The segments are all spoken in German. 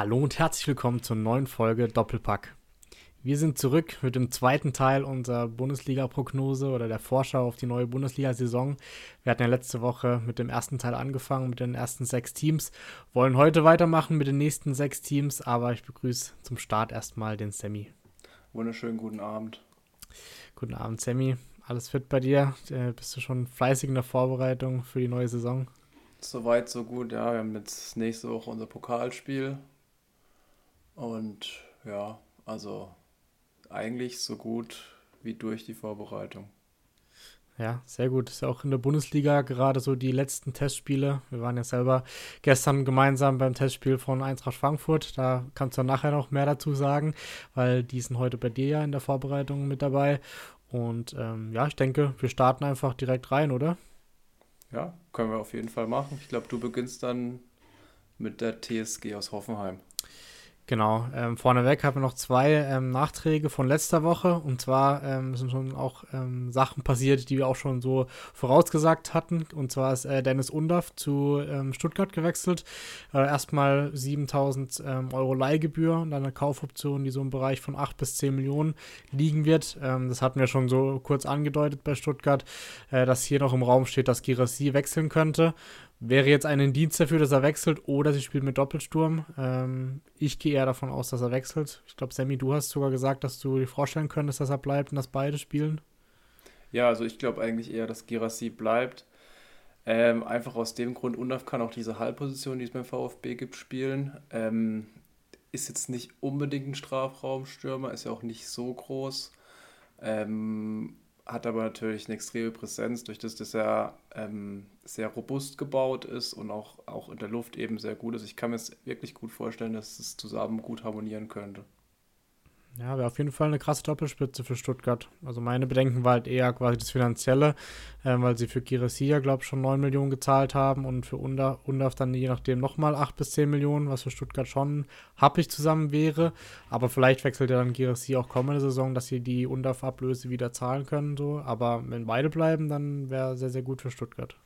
Hallo und herzlich willkommen zur neuen Folge Doppelpack. Wir sind zurück mit dem zweiten Teil unserer Bundesliga-Prognose oder der Vorschau auf die neue Bundesliga-Saison. Wir hatten ja letzte Woche mit dem ersten Teil angefangen, mit den ersten sechs Teams, wollen heute weitermachen mit den nächsten sechs Teams, aber ich begrüße zum Start erstmal den Sammy. Wunderschönen guten Abend. Guten Abend, Sammy. Alles fit bei dir? Äh, bist du schon fleißig in der Vorbereitung für die neue Saison? Soweit, so gut, ja. Wir haben jetzt nächste Woche unser Pokalspiel und ja, also eigentlich so gut wie durch die Vorbereitung. Ja, sehr gut. Ist ja auch in der Bundesliga gerade so die letzten Testspiele. Wir waren ja selber gestern gemeinsam beim Testspiel von Eintracht Frankfurt. Da kannst du nachher noch mehr dazu sagen, weil die sind heute bei dir ja in der Vorbereitung mit dabei. Und ähm, ja, ich denke, wir starten einfach direkt rein, oder? Ja, können wir auf jeden Fall machen. Ich glaube, du beginnst dann mit der TSG aus Hoffenheim. Genau, ähm, vorneweg haben wir noch zwei ähm, Nachträge von letzter Woche. Und zwar ähm, sind schon auch ähm, Sachen passiert, die wir auch schon so vorausgesagt hatten. Und zwar ist äh, Dennis Undaff zu ähm, Stuttgart gewechselt. Äh, erstmal 7000 ähm, Euro Leihgebühr und dann eine Kaufoption, die so im Bereich von 8 bis 10 Millionen liegen wird. das hatten wir schon so kurz angedeutet bei Stuttgart, äh, dass hier noch im Raum steht, dass Girassi wechseln könnte. Wäre jetzt ein Indiz dafür, dass er wechselt oder sie spielt mit Doppelsturm. Ähm, ich gehe eher davon aus, dass er wechselt. Ich glaube, Sammy, du hast sogar gesagt, dass du dir vorstellen könntest, dass er bleibt und dass beide spielen. Ja, also ich glaube eigentlich eher, dass Girassi bleibt. Ähm, einfach aus dem Grund, Undaf kann auch diese Halbposition, die es beim VfB gibt, spielen. Ähm, ist jetzt nicht unbedingt ein Strafraumstürmer, ist ja auch nicht so groß. Ähm, hat aber natürlich eine extreme Präsenz, durch das, dass er ähm, sehr robust gebaut ist und auch, auch in der Luft eben sehr gut ist. Ich kann mir es wirklich gut vorstellen, dass es zusammen gut harmonieren könnte. Ja, wäre auf jeden Fall eine krasse Doppelspitze für Stuttgart. Also meine Bedenken war halt eher quasi das Finanzielle, äh, weil sie für Giresia, glaube ich, schon 9 Millionen gezahlt haben und für Undaf dann je nachdem nochmal 8 bis 10 Millionen, was für Stuttgart schon happig zusammen wäre. Aber vielleicht wechselt ja dann Giresia auch kommende Saison, dass sie die Undaf-Ablöse wieder zahlen können. So. Aber wenn beide bleiben, dann wäre sehr, sehr gut für Stuttgart.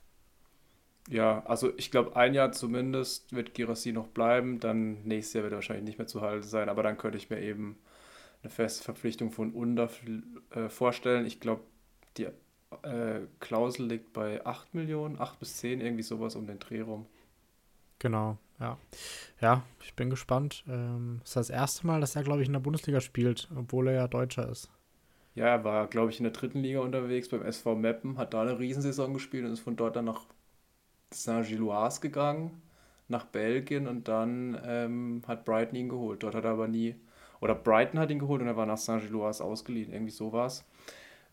Ja, also ich glaube, ein Jahr zumindest wird Girassi noch bleiben. Dann nächstes Jahr wird er wahrscheinlich nicht mehr zu halten sein. Aber dann könnte ich mir eben eine feste Verpflichtung von UNDA äh, vorstellen. Ich glaube, die äh, Klausel liegt bei 8 Millionen, 8 bis 10, irgendwie sowas um den Dreh rum. Genau, ja. Ja, ich bin gespannt. Ähm, das ist das erste Mal, dass er, glaube ich, in der Bundesliga spielt, obwohl er ja Deutscher ist. Ja, er war, glaube ich, in der dritten Liga unterwegs beim SV Meppen, hat da eine Riesensaison gespielt und ist von dort dann nach Saint-Gilloise gegangen, nach Belgien und dann ähm, hat Brighton ihn geholt. Dort hat er aber nie oder Brighton hat ihn geholt und er war nach Saint-Gilloise ausgeliehen. Irgendwie so war es.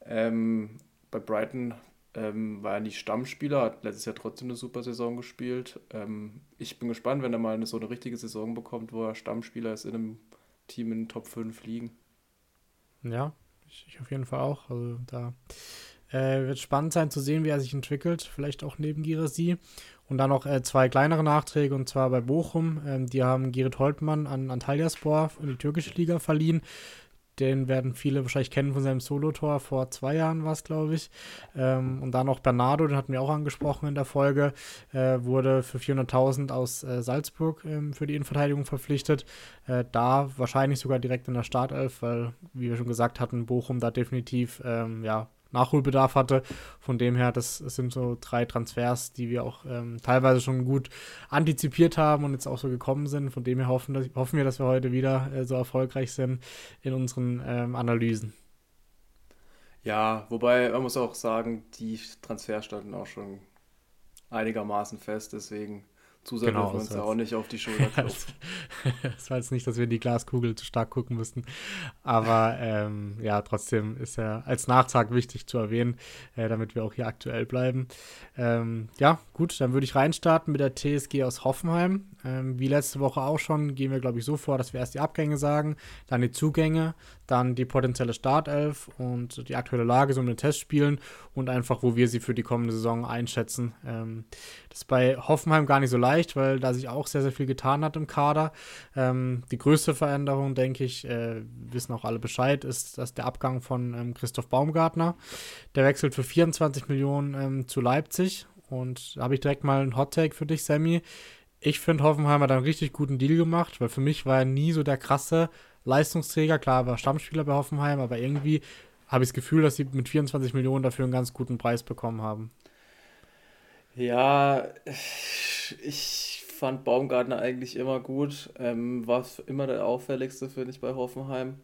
Ähm, bei Brighton ähm, war er nicht Stammspieler, hat letztes Jahr trotzdem eine super Saison gespielt. Ähm, ich bin gespannt, wenn er mal eine, so eine richtige Saison bekommt, wo er Stammspieler ist in einem Team in den Top 5 liegen. Ja, ich, ich auf jeden Fall auch. Also da äh, wird spannend sein zu sehen, wie er sich entwickelt. Vielleicht auch neben Girasi. Und dann noch äh, zwei kleinere Nachträge, und zwar bei Bochum. Ähm, die haben Gerrit Holtmann an Antalyaspor in die türkische Liga verliehen. Den werden viele wahrscheinlich kennen von seinem Solotor. Vor zwei Jahren war es, glaube ich. Ähm, und dann noch Bernardo, den hatten wir auch angesprochen in der Folge, äh, wurde für 400.000 aus äh, Salzburg ähm, für die Innenverteidigung verpflichtet. Äh, da wahrscheinlich sogar direkt in der Startelf, weil, wie wir schon gesagt hatten, Bochum da definitiv ähm, ja, Nachholbedarf hatte. Von dem her, das, sind so drei Transfers, die wir auch ähm, teilweise schon gut antizipiert haben und jetzt auch so gekommen sind. Von dem her hoffen, dass, hoffen wir, dass wir heute wieder äh, so erfolgreich sind in unseren ähm, Analysen. Ja, wobei man muss auch sagen, die Transfers standen auch schon einigermaßen fest, deswegen zu sehr genau, dürfen wir uns ja auch nicht auf die Schulter klopfen. Es war jetzt nicht, dass wir in die Glaskugel zu stark gucken müssten. Aber ähm, ja, trotzdem ist er als Nachtrag wichtig zu erwähnen, äh, damit wir auch hier aktuell bleiben. Ähm, ja, gut, dann würde ich reinstarten mit der TSG aus Hoffenheim. Ähm, wie letzte Woche auch schon, gehen wir, glaube ich, so vor, dass wir erst die Abgänge sagen, dann die Zugänge, dann die potenzielle Startelf und die aktuelle Lage so mit den Testspielen und einfach, wo wir sie für die kommende Saison einschätzen. Ähm, das ist bei Hoffenheim gar nicht so leicht, weil da sich auch sehr, sehr viel getan hat im Kader. Ähm, die größte Veränderung, denke ich, äh, wissen auch alle Bescheid, ist, dass der Abgang von ähm, Christoph Baumgartner, der wechselt für 24 Millionen ähm, zu Leipzig und da habe ich direkt mal einen Hot Take für dich, Sammy Ich finde, Hoffenheim hat einen richtig guten Deal gemacht, weil für mich war er nie so der krasse Leistungsträger. Klar, er war Stammspieler bei Hoffenheim, aber irgendwie habe ich das Gefühl, dass sie mit 24 Millionen dafür einen ganz guten Preis bekommen haben. Ja, ich fand Baumgartner eigentlich immer gut. Ähm, war immer der auffälligste, finde ich, bei Hoffenheim.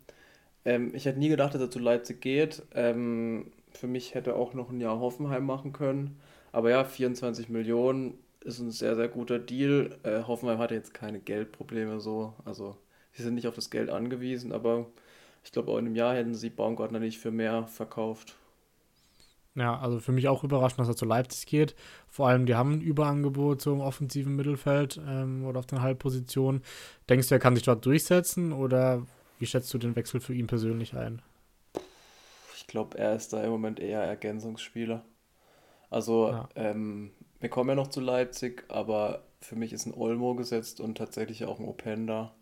Ähm, ich hätte nie gedacht, dass er zu Leipzig geht. Ähm, für mich hätte er auch noch ein Jahr Hoffenheim machen können. Aber ja, 24 Millionen ist ein sehr, sehr guter Deal. Äh, Hoffenheim hatte jetzt keine Geldprobleme so. Also, sie sind nicht auf das Geld angewiesen, aber ich glaube, auch in einem Jahr hätten sie Baumgartner nicht für mehr verkauft. Ja, also für mich auch überraschend, dass er zu Leipzig geht. Vor allem, die haben ein Überangebot so im offensiven Mittelfeld ähm, oder auf den Halbpositionen. Denkst du, er kann sich dort durchsetzen oder wie schätzt du den Wechsel für ihn persönlich ein? Ich glaube, er ist da im Moment eher Ergänzungsspieler. Also, ja. ähm, wir kommen ja noch zu Leipzig, aber für mich ist ein Olmo gesetzt und tatsächlich auch ein Openda.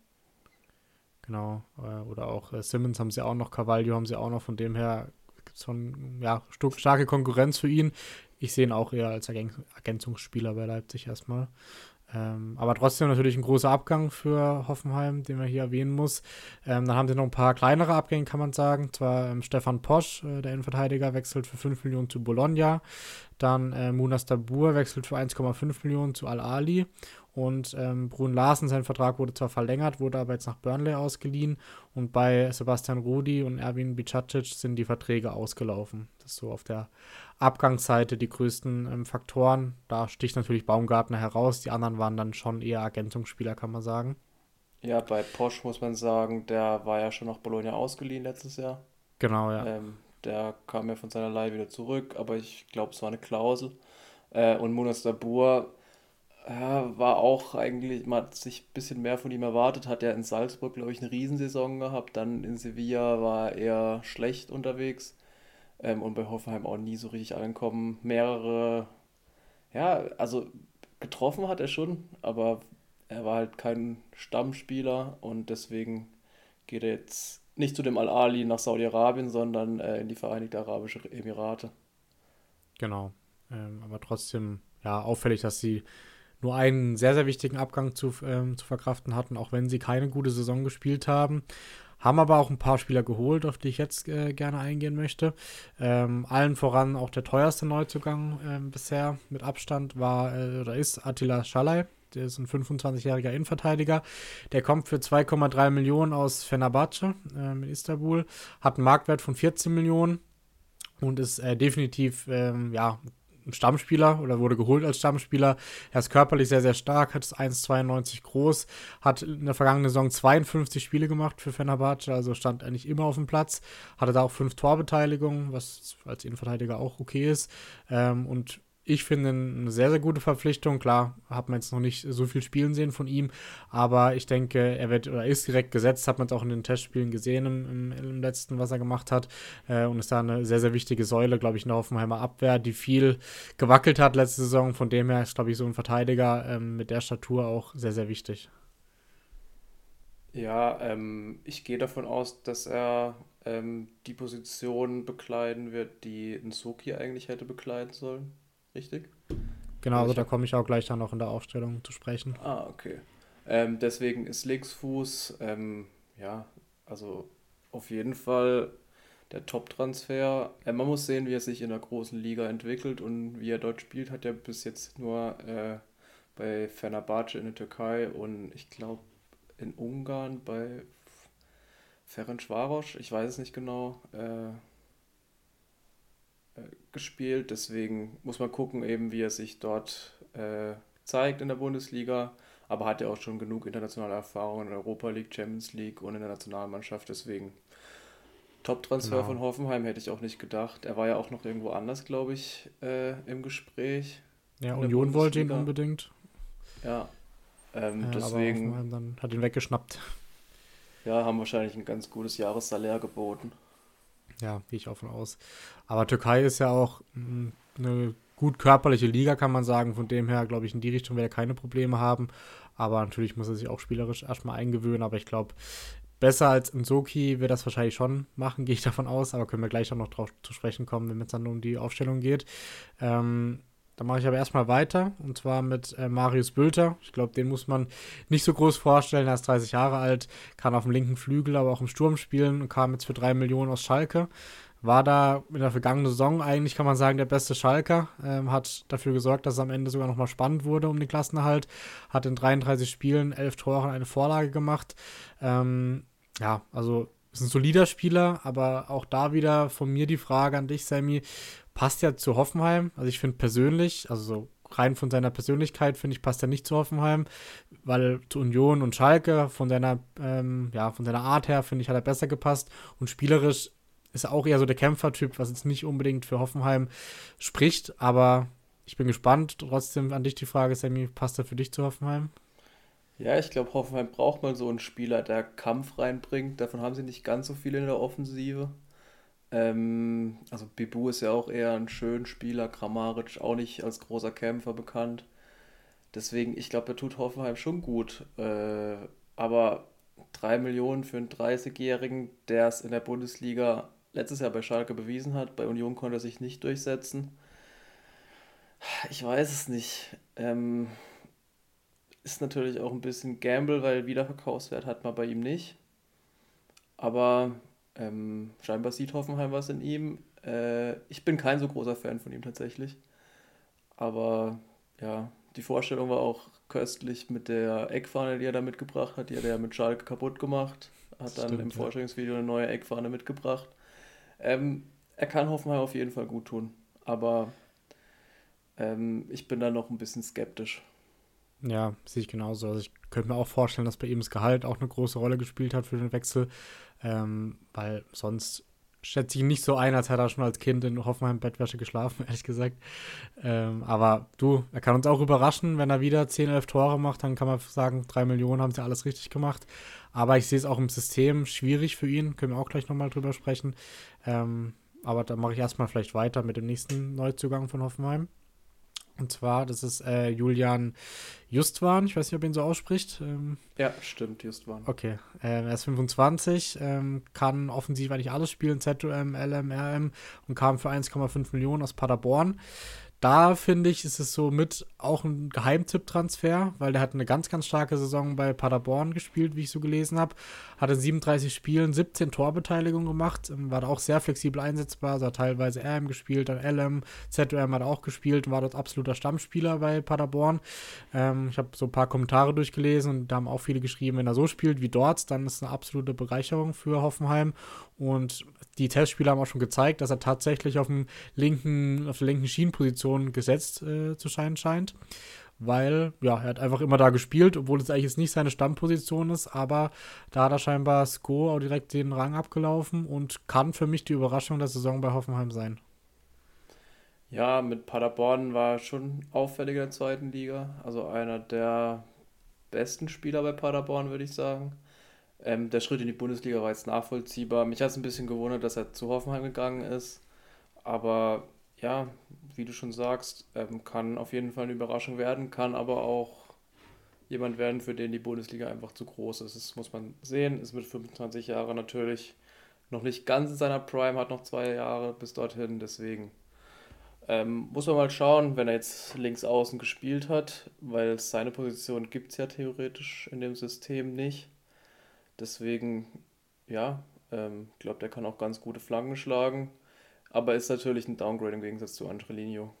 Genau, äh, oder auch äh, Simmons haben sie auch noch, Cavaglio haben sie auch noch, von dem her gibt es schon ja, starke Konkurrenz für ihn. Ich sehe ihn auch eher als Ergänzungsspieler bei Leipzig erstmal. Ähm, aber trotzdem natürlich ein großer Abgang für Hoffenheim, den man hier erwähnen muss. Ähm, dann haben sie noch ein paar kleinere Abgänge, kann man sagen. Zwar ähm, Stefan Posch, äh, der Innenverteidiger, wechselt für 5 Millionen zu Bologna. Dann äh, Munas Dabur wechselt für 1,5 Millionen zu Al-Ali. Und ähm, Brun Larsen, sein Vertrag wurde zwar verlängert, wurde aber jetzt nach Burnley ausgeliehen. Und bei Sebastian Rudi und Erwin Bicacic sind die Verträge ausgelaufen. Das ist so auf der Abgangsseite die größten ähm, Faktoren. Da sticht natürlich Baumgartner heraus. Die anderen waren dann schon eher Ergänzungsspieler, kann man sagen. Ja, bei Posch muss man sagen, der war ja schon nach Bologna ausgeliehen letztes Jahr. Genau, ja. Ähm, der kam ja von seiner Leihe wieder zurück, aber ich glaube, es war eine Klausel. Äh, und Munas Dabur ja, war auch eigentlich, man hat sich ein bisschen mehr von ihm erwartet, hat er in Salzburg, glaube ich, eine Riesensaison gehabt, dann in Sevilla war er schlecht unterwegs ähm, und bei Hoffenheim auch nie so richtig angekommen. Mehrere, ja, also getroffen hat er schon, aber er war halt kein Stammspieler und deswegen geht er jetzt nicht zu dem Al-Ali nach Saudi-Arabien, sondern äh, in die Vereinigten Arabischen Emirate. Genau, ähm, aber trotzdem ja auffällig, dass sie nur einen sehr, sehr wichtigen Abgang zu, ähm, zu verkraften hatten, auch wenn sie keine gute Saison gespielt haben. Haben aber auch ein paar Spieler geholt, auf die ich jetzt äh, gerne eingehen möchte. Ähm, allen voran auch der teuerste Neuzugang äh, bisher mit Abstand war äh, oder ist Attila Schalay. Der ist ein 25-jähriger Innenverteidiger. Der kommt für 2,3 Millionen aus Fenerbahce ähm, in Istanbul, hat einen Marktwert von 14 Millionen und ist äh, definitiv ähm, ja, Stammspieler oder wurde geholt als Stammspieler. Er ist körperlich sehr, sehr stark, hat 1,92 groß, hat in der vergangenen Saison 52 Spiele gemacht für Fenerbahce, also stand eigentlich immer auf dem Platz, hatte da auch fünf Torbeteiligungen, was als Innenverteidiger auch okay ist. Ähm, und ich finde eine sehr, sehr gute Verpflichtung. Klar, hat man jetzt noch nicht so viel Spielen sehen von ihm, aber ich denke, er wird oder ist direkt gesetzt, hat man es auch in den Testspielen gesehen im, im, im letzten, was er gemacht hat. Äh, und ist da eine sehr, sehr wichtige Säule, glaube ich, in der Hoffenheimer Abwehr, die viel gewackelt hat letzte Saison. Von dem her ist, glaube ich, so ein Verteidiger ähm, mit der Statur auch sehr, sehr wichtig. Ja, ähm, ich gehe davon aus, dass er ähm, die Position bekleiden wird, die Nsoki eigentlich hätte bekleiden sollen richtig? Genau, also da komme ich auch gleich dann noch in der Aufstellung zu sprechen. Ah, okay. Ähm, deswegen ist Linksfuß, ähm, ja, also auf jeden Fall der Top-Transfer. Äh, man muss sehen, wie er sich in der großen Liga entwickelt und wie er dort spielt, hat er bis jetzt nur äh, bei Fenerbahce in der Türkei und ich glaube in Ungarn bei Ferencvaros, ich weiß es nicht genau, äh, äh, gespielt. Deswegen muss man gucken, eben wie er sich dort äh, zeigt in der Bundesliga. Aber hat er auch schon genug internationale Erfahrung in der Europa League, Champions League und in der Nationalmannschaft. Deswegen Top-Transfer genau. von Hoffenheim hätte ich auch nicht gedacht. Er war ja auch noch irgendwo anders, glaube ich, äh, im Gespräch. Ja, Union wollte ihn unbedingt. Ja, ähm, ja deswegen. Hat ihn weggeschnappt. Ja, haben wahrscheinlich ein ganz gutes Jahressalär geboten. Ja, gehe ich auch von aus. Aber Türkei ist ja auch hm, eine gut körperliche Liga, kann man sagen. Von dem her, glaube ich, in die Richtung werde er keine Probleme haben. Aber natürlich muss er sich auch spielerisch erstmal eingewöhnen. Aber ich glaube, besser als Nsoki wird das wahrscheinlich schon machen, gehe ich davon aus. Aber können wir gleich auch noch drauf zu sprechen kommen, wenn es dann um die Aufstellung geht. Ähm, Da mache ich aber erstmal weiter und zwar mit äh, Marius Bülter. Ich glaube, den muss man nicht so groß vorstellen. Er ist 30 Jahre alt, kann auf dem linken Flügel, aber auch im Sturm spielen und kam jetzt für 3 Millionen aus Schalke. War da in der vergangenen Saison eigentlich, kann man sagen, der beste Schalker. Ähm, hat dafür gesorgt, dass es am Ende sogar nochmal spannend wurde um den Klassenerhalt. Hat in 33 Spielen 11 Tore und eine Vorlage gemacht. Ähm, ja, also ist ein solider Spieler, aber auch da wieder von mir die Frage an dich, Sammy. Passt ja zu Hoffenheim. Also ich finde persönlich, also so rein von seiner Persönlichkeit, finde ich, passt er nicht zu Hoffenheim, weil zu Union und Schalke von seiner, ähm, ja, von seiner Art her, finde ich, hat er besser gepasst. Und spielerisch ist er auch eher so der Kämpfertyp, was jetzt nicht unbedingt für Hoffenheim spricht, aber ich bin gespannt. Trotzdem an dich die Frage, Sammy, passt er für dich zu Hoffenheim? Ja, ich glaube, Hoffenheim braucht mal so einen Spieler, der Kampf reinbringt. Davon haben sie nicht ganz so viele in der Offensive. Ähm, also Bibu ist ja auch eher ein schöner Spieler, Kramaric auch nicht als großer Kämpfer bekannt. Deswegen, ich glaube, er tut Hoffenheim schon gut. Äh, aber 3 Millionen für einen 30-Jährigen, der es in der Bundesliga letztes Jahr bei Schalke bewiesen hat, bei Union konnte er sich nicht durchsetzen. Ich weiß es nicht. Ähm, ist natürlich auch ein bisschen Gamble, weil Wiederverkaufswert hat man bei ihm nicht. Aber ähm, scheinbar sieht Hoffenheim was in ihm. Äh, ich bin kein so großer Fan von ihm tatsächlich. Aber ja, die Vorstellung war auch köstlich mit der Eckfahne, die er da mitgebracht hat. Die hat er ja mit Schalke kaputt gemacht. Hat Stimmt, dann im ja. Vorstellungsvideo eine neue Eckfahne mitgebracht. Ähm, er kann Hoffenheim auf jeden Fall gut tun. Aber ähm, ich bin da noch ein bisschen skeptisch. Ja, sehe ich genauso. Also ich könnte mir auch vorstellen, dass bei ihm das Gehalt auch eine große Rolle gespielt hat für den Wechsel, ähm, weil sonst schätze ich ihn nicht so ein, als hätte er schon als Kind in Hoffenheim Bettwäsche geschlafen, ehrlich gesagt. Ähm, aber du, er kann uns auch überraschen, wenn er wieder 10, 11 Tore macht, dann kann man sagen, 3 Millionen haben sie alles richtig gemacht. Aber ich sehe es auch im System schwierig für ihn, können wir auch gleich nochmal drüber sprechen. Ähm, aber dann mache ich erstmal vielleicht weiter mit dem nächsten Neuzugang von Hoffenheim. Und zwar, das ist äh, Julian Justwan, ich weiß nicht, ob ihn so ausspricht. Ähm, ja, stimmt, Justwan. Okay, äh, er ist 25, ähm, kann offensiv eigentlich alles spielen, ZOM, LM, RM und kam für 1,5 Millionen aus Paderborn da finde ich, ist es so mit auch ein Geheimtipp-Transfer, weil der hat eine ganz, ganz starke Saison bei Paderborn gespielt, wie ich so gelesen habe. Hat in 37 Spielen 17 Torbeteiligungen gemacht, ähm, war da auch sehr flexibel einsetzbar, also hat teilweise RM gespielt, dann LM, ZOM hat auch gespielt und war dort absoluter Stammspieler bei Paderborn. Ähm, ich habe so ein paar Kommentare durchgelesen und da haben auch viele geschrieben, wenn er so spielt wie dort, dann ist es eine absolute Bereicherung für Hoffenheim und die Testspiele haben auch schon gezeigt, dass er tatsächlich auf, dem linken, auf der linken Schienenposition gesetzt äh, zu scheinen scheint. Weil, ja, er hat einfach immer da gespielt, obwohl es eigentlich jetzt nicht seine Stammposition ist, aber da hat er scheinbar Sko auch direkt den Rang abgelaufen und kann für mich die Überraschung der Saison bei Hoffenheim sein. Ja, mit Paderborn war schon auffällig in der zweiten Liga. Also einer der besten Spieler bei Paderborn, würde ich sagen. Ähm, der Schritt in die Bundesliga war jetzt nachvollziehbar. Mich hat es ein bisschen gewundert, dass er zu Hoffenheim gegangen ist. Aber ja, wie du schon sagst, ähm, kann auf jeden Fall eine Überraschung werden, kann aber auch jemand werden, für den die Bundesliga einfach zu groß ist. Das muss man sehen. Ist mit 25 Jahren natürlich noch nicht ganz in seiner Prime, hat noch zwei Jahre bis dorthin. Deswegen ähm, muss man mal schauen, wenn er jetzt links außen gespielt hat, weil seine Position gibt es ja theoretisch in dem System nicht. Deswegen, ja, ähm, ich glaube, der kann auch ganz gute Flanken schlagen. Aber ist natürlich ein Downgrade im Gegensatz zu Angelino.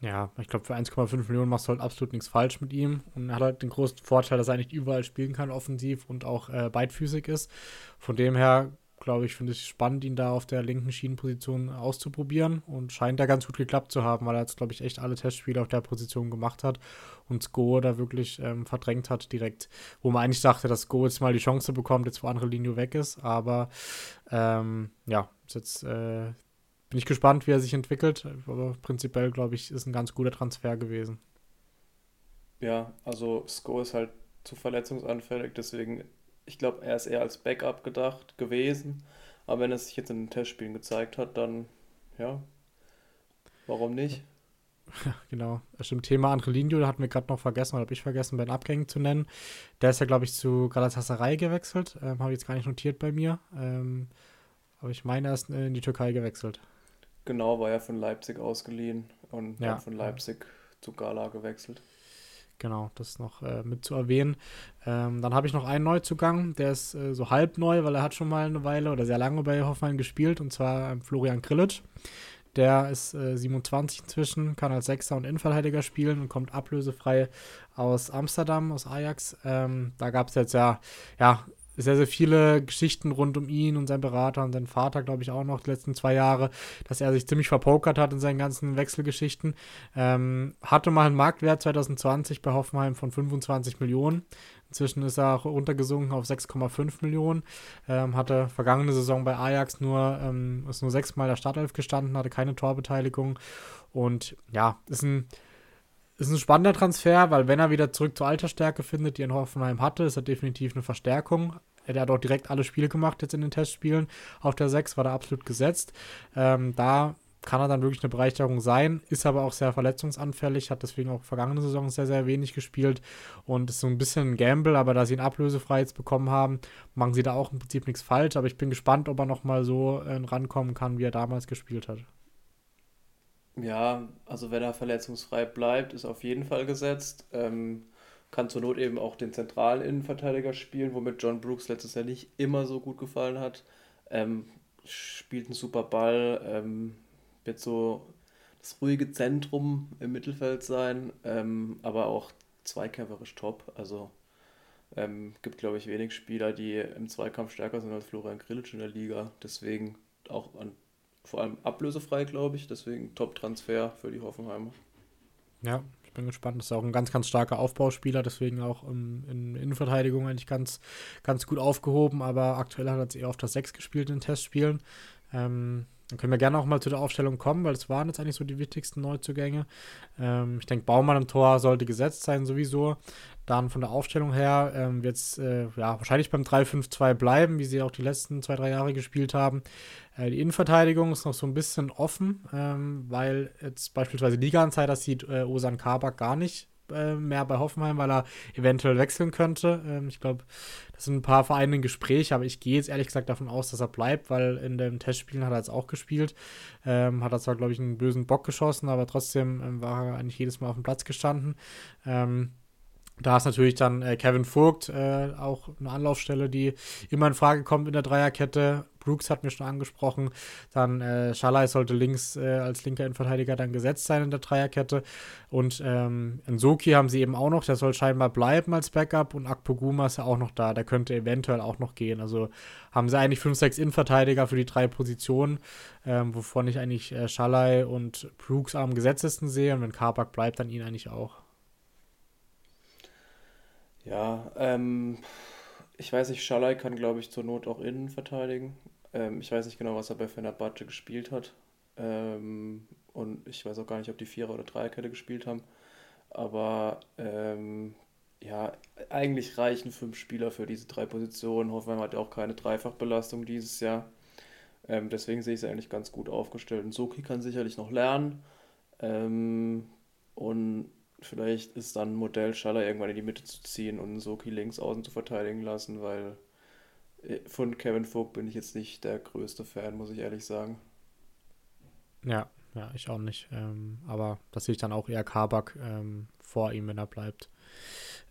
Ja, ich glaube, für 1,5 Millionen machst du halt absolut nichts falsch mit ihm. Und er hat halt den großen Vorteil, dass er eigentlich überall spielen kann, offensiv und auch äh, beidfüßig ist. Von dem her glaube ich, finde ich spannend, ihn da auf der linken Schienenposition auszuprobieren und scheint da ganz gut geklappt zu haben, weil er jetzt, glaube ich, echt alle Testspiele auf der Position gemacht hat und Sko da wirklich ähm, verdrängt hat direkt, wo man eigentlich dachte, dass Sko jetzt mal die Chance bekommt, jetzt wo andere Linie weg ist, aber ähm, ja, jetzt äh, bin ich gespannt, wie er sich entwickelt, aber prinzipiell, glaube ich, ist ein ganz guter Transfer gewesen. Ja, also Sko ist halt zu verletzungsanfällig, deswegen ich glaube, er ist eher als Backup gedacht gewesen. Aber wenn es sich jetzt in den Testspielen gezeigt hat, dann ja, warum nicht? Ja, genau. Stimmt, Thema Angelino, hatten wir gerade noch vergessen, oder habe ich vergessen, bei den Abgängen zu nennen. Der ist ja, glaube ich, zu Galatasaray gewechselt. Ähm, habe ich jetzt gar nicht notiert bei mir. Ähm, aber ich meine, er ist in die Türkei gewechselt. genau, war ja von Leipzig ausgeliehen und Ja, dann von Leipzig zu Gala gewechselt. Genau, das noch äh, mit zu erwähnen. Ähm, dann habe ich noch einen Neuzugang, der ist äh, so halb neu, weil er hat schon mal eine Weile oder sehr lange bei Hoffenheim gespielt, und zwar ähm, Florian Grillitsch. Der ist äh, 27 inzwischen, kann als Sechser und Innenverteidiger spielen und kommt ablösefrei aus Amsterdam, aus Ajax. Ähm, da gab es jetzt ja, ja sehr, sehr viele Geschichten rund um ihn und seinen Berater und seinen Vater, glaube ich, auch noch die letzten zwei Jahre, dass er sich ziemlich verpokert hat in seinen ganzen Wechselgeschichten. Ähm, hatte mal einen Marktwert 2020 bei Hoffenheim von 25 Millionen. Inzwischen ist er auch runtergesunken auf 6,5 Millionen. Ähm, hatte vergangene Saison bei Ajax nur, ähm, ist nur sechsmal der Startelf gestanden, hatte keine Torbeteiligung. Und ja, ist ein, ist ein spannender Transfer, weil wenn er wieder zurück zur Altersstärke findet, die er in Hoffenheim hatte, ist er definitiv eine Verstärkung. Er hat auch direkt alle Spiele gemacht jetzt in den Testspielen. Auf der 6 war er absolut gesetzt. Ähm, da kann er dann wirklich eine Bereicherung sein, ist aber auch sehr verletzungsanfällig, hat deswegen auch vergangene Saison sehr, sehr wenig gespielt und ist so ein bisschen ein Gamble, aber da sie ihn ablösefrei jetzt bekommen haben, machen sie da auch im Prinzip nichts falsch, aber ich bin gespannt, ob er nochmal so äh, rankommen kann, wie er damals gespielt hat. Ja, also wenn er verletzungsfrei bleibt, ist auf jeden Fall gesetzt. Ähm, kann zur Not eben auch den zentralen Innenverteidiger spielen, womit John Brooks letztes Jahr nicht immer so gut gefallen hat. Ähm, spielt einen super Ball, ähm, wird so das ruhige Zentrum im Mittelfeld sein, ähm, aber auch zweikämpferisch top. Also ähm, gibt, glaube ich, wenig Spieler, die im Zweikampf stärker sind als Florian Grillitsch in der Liga. Deswegen auch an, vor allem ablösefrei, glaube ich. Deswegen Top-Transfer für die Hoffenheimer. Ja, bin gespannt. Das ist auch ein ganz, ganz starker Aufbauspieler, deswegen auch in, in Innenverteidigung eigentlich ganz, ganz gut aufgehoben, aber aktuell hat er jetzt eher auf das 6 gespielt in Testspielen. Ähm, dann können wir gerne auch mal zu der Aufstellung kommen, weil es waren jetzt eigentlich so die wichtigsten Neuzugänge. Ähm, ich denke, Baumann im Tor sollte gesetzt sein sowieso. Dann von der Aufstellung her ähm, wird es äh, ja, wahrscheinlich beim 3-5-2 bleiben, wie sie auch die letzten zwei, drei Jahre gespielt haben. Äh, die Innenverteidigung ist noch so ein bisschen offen, ähm, weil jetzt beispielsweise Liga-Anzeiger sieht äh, Osan Kabak gar nicht äh, mehr bei Hoffenheim, weil er eventuell wechseln könnte. Ähm, ich glaube, das sind ein paar Vereine im Gespräch, aber ich gehe jetzt ehrlich gesagt davon aus, dass er bleibt, weil in den Testspielen hat er jetzt auch gespielt. Ähm, hat er zwar, glaube ich, einen bösen Bock geschossen, aber trotzdem ähm, war er eigentlich jedes Mal auf dem Platz gestanden. Ähm, da ist natürlich dann äh, Kevin Vogt äh, auch eine Anlaufstelle, die immer in Frage kommt in der Dreierkette. Brooks hat mir schon angesprochen. Dann äh, Schalai sollte links äh, als linker Innenverteidiger dann gesetzt sein in der Dreierkette. Und ähm, Nsoki haben sie eben auch noch. Der soll scheinbar bleiben als Backup. Und Akpoguma ist ja auch noch da. Der könnte eventuell auch noch gehen. Also haben sie eigentlich fünf, sechs Innenverteidiger für die drei Positionen, ähm, wovon ich eigentlich äh, Schalai und Brooks am gesetzesten sehe. Und wenn Kabak bleibt, dann ihn eigentlich auch. Ja, ähm, ich weiß nicht, Schalai kann, glaube ich, zur Not auch innen verteidigen. Ähm, ich weiß nicht genau, was er bei Fenerbahce gespielt hat. Ähm, und ich weiß auch gar nicht, ob die Vierer- oder Dreierkette gespielt haben. Aber ähm, ja, eigentlich reichen fünf Spieler für diese drei Positionen. Hoffenheim hat ja auch keine Dreifachbelastung dieses Jahr. Ähm, deswegen sehe ich sie eigentlich ganz gut aufgestellt. Und Soki kann sicherlich noch lernen. Ähm, und vielleicht ist dann ein Modell, Schaller irgendwann in die Mitte zu ziehen und Soki links außen zu verteidigen lassen, weil von Kevin Vogt bin ich jetzt nicht der größte Fan, muss ich ehrlich sagen. Ja, ja, ich auch nicht. Ähm, aber das sehe ich dann auch eher Kabak ähm, vor ihm, wenn er bleibt.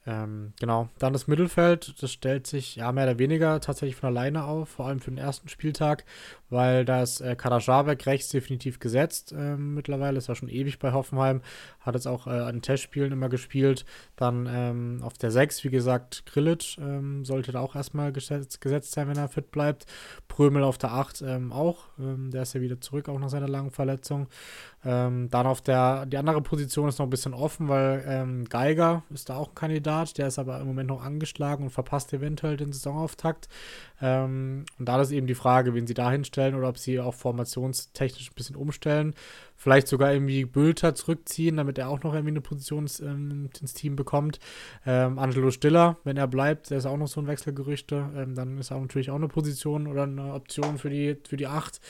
Ähm, genau, dann das Mittelfeld, das stellt sich ja mehr oder weniger tatsächlich von alleine auf, vor allem für den ersten Spieltag, weil das äh, Karajabek rechts definitiv gesetzt ähm, mittlerweile, ist ja schon ewig bei Hoffenheim, hat jetzt auch äh, an Testspielen immer gespielt. Dann ähm, auf der 6, wie gesagt, Grillitsch ähm, sollte da auch erstmal gesetzt, gesetzt sein, wenn er fit bleibt. Prömel auf der 8 ähm, auch, ähm, der ist ja wieder zurück, auch nach seiner langen Verletzung. Ähm, dann auf der, die andere Position ist noch ein bisschen offen, weil Geiger ist da auch ein Kandidat, der ist aber im Moment noch angeschlagen und verpasst eventuell den Saisonauftakt. und da ist eben die Frage, wen sie da hinstellen oder ob sie auch formationstechnisch ein bisschen umstellen. Vielleicht sogar irgendwie Bülter zurückziehen, damit er auch noch irgendwie eine Position ähm, ins Team bekommt. Ähm, Angelo Stiller, wenn er bleibt, der ist auch noch so ein Wechselgerüchte, ähm, dann ist er natürlich auch eine Position oder eine Option für die, für die 8.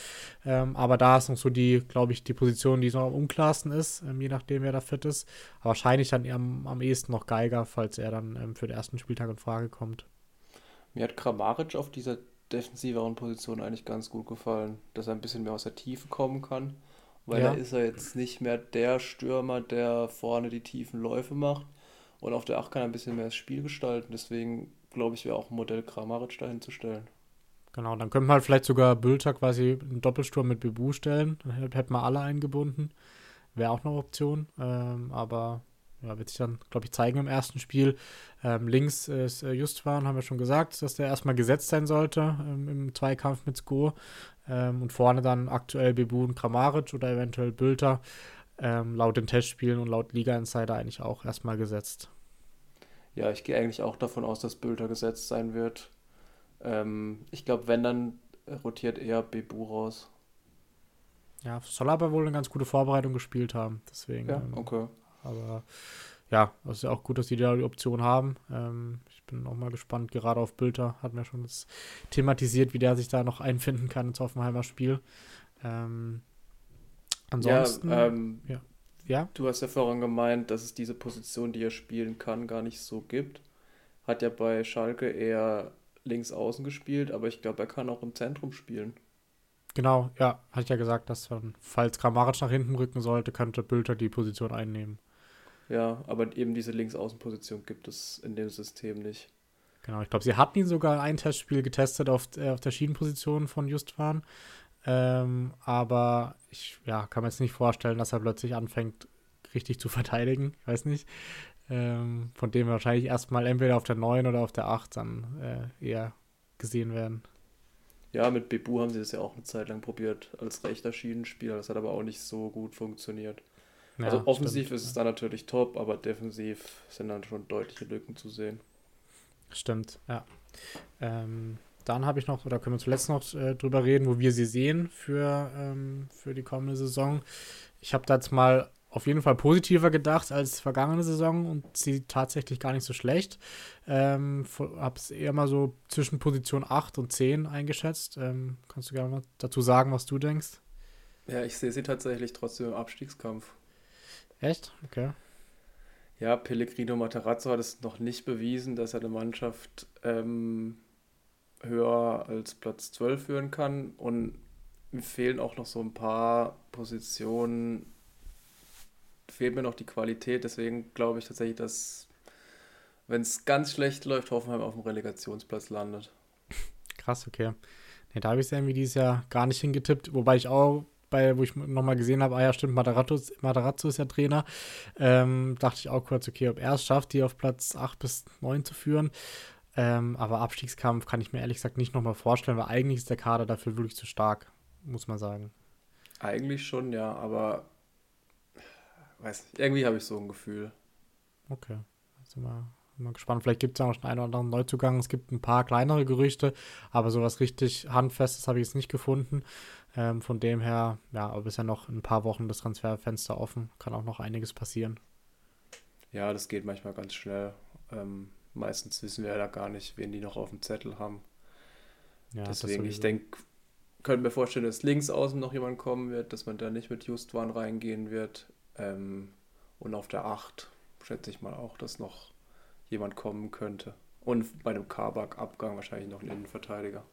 Ähm, aber da ist noch so die, glaube ich, die Position, die noch am unklarsten ist, ähm, je nachdem, wer da fit ist. Aber wahrscheinlich dann eher am, am ehesten noch Geiger, falls er dann ähm, für den ersten Spieltag in Frage kommt. Mir hat Kramaric auf dieser defensiveren Positionen eigentlich ganz gut gefallen, dass er ein bisschen mehr aus der Tiefe kommen kann, weil Ja, da ist er jetzt nicht mehr der Stürmer, der vorne die tiefen Läufe macht und auf der 8 kann er ein bisschen mehr das Spiel gestalten, deswegen glaube ich, wäre auch ein Modell Kramaric dahin zu stellen. genau. Dann könnte man halt vielleicht sogar Bülter quasi einen Doppelsturm mit Bebu stellen. Dann hätte hätte man alle eingebunden. Wäre auch eine Option. Ähm, aber ja, wird sich dann, glaube ich, zeigen im ersten Spiel. Ähm, links ist äh, Justwan, haben wir schon gesagt, dass der erstmal gesetzt sein sollte ähm, im Zweikampf mit Sko. Ähm, und vorne dann aktuell Bebu und Kramaric oder eventuell Bülter. Ähm, laut den Testspielen und laut Liga Insider eigentlich auch erstmal gesetzt. Ja, ich gehe eigentlich auch davon aus, dass Bülter gesetzt sein wird. Ähm, ich glaube, wenn, dann rotiert eher Bebu raus. Ja, soll aber wohl eine ganz gute Vorbereitung gespielt haben. Deswegen. Ja, Ähm, okay. Aber ja, es ist ja auch gut, dass die da die Option haben. Ähm, bin auch mal gespannt, gerade auf Bülter hat mir schon das thematisiert, wie der sich da noch einfinden kann ins Hoffenheimer Spiel. Ähm, Ja, ansonsten, ähm, ja, du hast ja vorhin gemeint, dass es diese Position, die er spielen kann, gar nicht so gibt. Hat ja bei Schalke eher links außen gespielt, aber ich glaube, er kann auch im Zentrum spielen. genau, ja, hatte ich ja gesagt, dass dann, falls Kramaric nach hinten rücken sollte, könnte Bülter die Position einnehmen. Ja, aber eben diese Linksaußenposition gibt es in dem System nicht. Genau, ich glaube, sie hatten ihn sogar ein Testspiel getestet auf, äh, auf der Schienenposition von Justwan. Ähm, aber ich ja, kann mir jetzt nicht vorstellen, dass er plötzlich anfängt, richtig zu verteidigen. Ich weiß nicht. Ähm, von dem wahrscheinlich erstmal entweder auf der 9 oder auf der 8 dann äh, eher gesehen werden. Ja, mit Bebu haben sie das ja auch eine Zeit lang probiert als rechter Schienenspieler. Das hat aber auch nicht so gut funktioniert. Ja, Also offensiv stimmt. ist es dann natürlich top, aber defensiv sind dann schon deutliche Lücken zu sehen. Stimmt, ja. Ähm, dann habe ich noch, oder können wir zuletzt noch äh, drüber reden, wo wir sie sehen für, ähm, für die kommende Saison. Ich habe da jetzt mal auf jeden Fall positiver gedacht als vergangene Saison und sie tatsächlich gar nicht so schlecht. Ähm, habe es eher mal so zwischen Position 8 und 10 eingeschätzt. Ähm, kannst du gerne mal dazu sagen, was du denkst? Ja, ich sehe sie tatsächlich trotzdem im Abstiegskampf. Echt? Okay. Ja, Pellegrino Matarazzo hat es noch nicht bewiesen, dass er eine Mannschaft ähm, höher als Platz 12 führen kann. Und mir fehlen auch noch so ein paar Positionen. Fehlt mir noch die Qualität. Deswegen glaube ich tatsächlich, dass, wenn es ganz schlecht läuft, Hoffenheim auf dem Relegationsplatz landet. Krass, okay. Nee, da habe ich es irgendwie dieses Jahr gar nicht hingetippt, wobei ich auch bei, wo ich nochmal gesehen habe, ah ja, stimmt, Matarazzo, Matarazzo ist ja Trainer, ähm, dachte ich auch kurz, okay, ob er es schafft, die auf Platz 8 bis 9 zu führen. Ähm, aber Abstiegskampf kann ich mir ehrlich gesagt nicht nochmal vorstellen, weil eigentlich ist der Kader dafür wirklich zu stark, muss man sagen. Eigentlich schon, ja, aber weiß nicht, irgendwie habe ich so ein Gefühl. Okay, sind wir mal gespannt. Vielleicht gibt es ja noch einen oder anderen Neuzugang. Es gibt ein paar kleinere Gerüchte, aber sowas richtig Handfestes habe ich jetzt nicht gefunden. Ähm, von dem her, ja, aber ist ja noch ein paar Wochen das Transferfenster offen. Kann auch noch einiges passieren. Ja, das geht manchmal ganz schnell. Ähm, meistens wissen wir ja da gar nicht, wen die noch auf dem Zettel haben. Ja, Deswegen, ich denke, könnte mir vorstellen, dass links außen noch jemand kommen wird, dass man da nicht mit Justwan reingehen wird. Ähm, und auf der 8 schätze ich mal auch, dass noch jemand kommen könnte. Und bei dem Kabak-Abgang wahrscheinlich noch ein Innenverteidiger.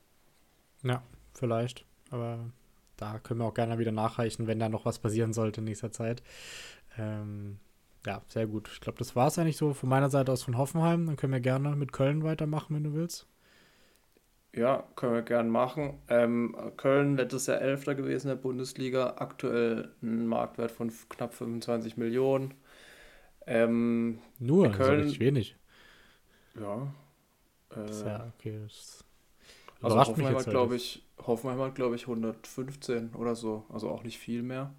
Ja, vielleicht. Aber da können wir auch gerne wieder nachreichen, wenn da noch was passieren sollte in nächster Zeit. Ähm, ja, sehr gut. Ich glaube, das war es eigentlich so von meiner Seite aus von Hoffenheim. Dann können wir gerne mit Köln weitermachen, wenn du willst. Ja, können wir gern machen. Ähm, Köln letztes Jahr Elfter gewesen in der Bundesliga, aktuell ein Marktwert von knapp 25 Millionen. Ähm, Nur, also Köln- richtig wenig. ja. Das ist Äh, ja, okay. Das also überrascht Hoffenheim hat, glaube ich, Hoffenheim hat, glaube ich, 115 oder so. Also auch nicht viel mehr.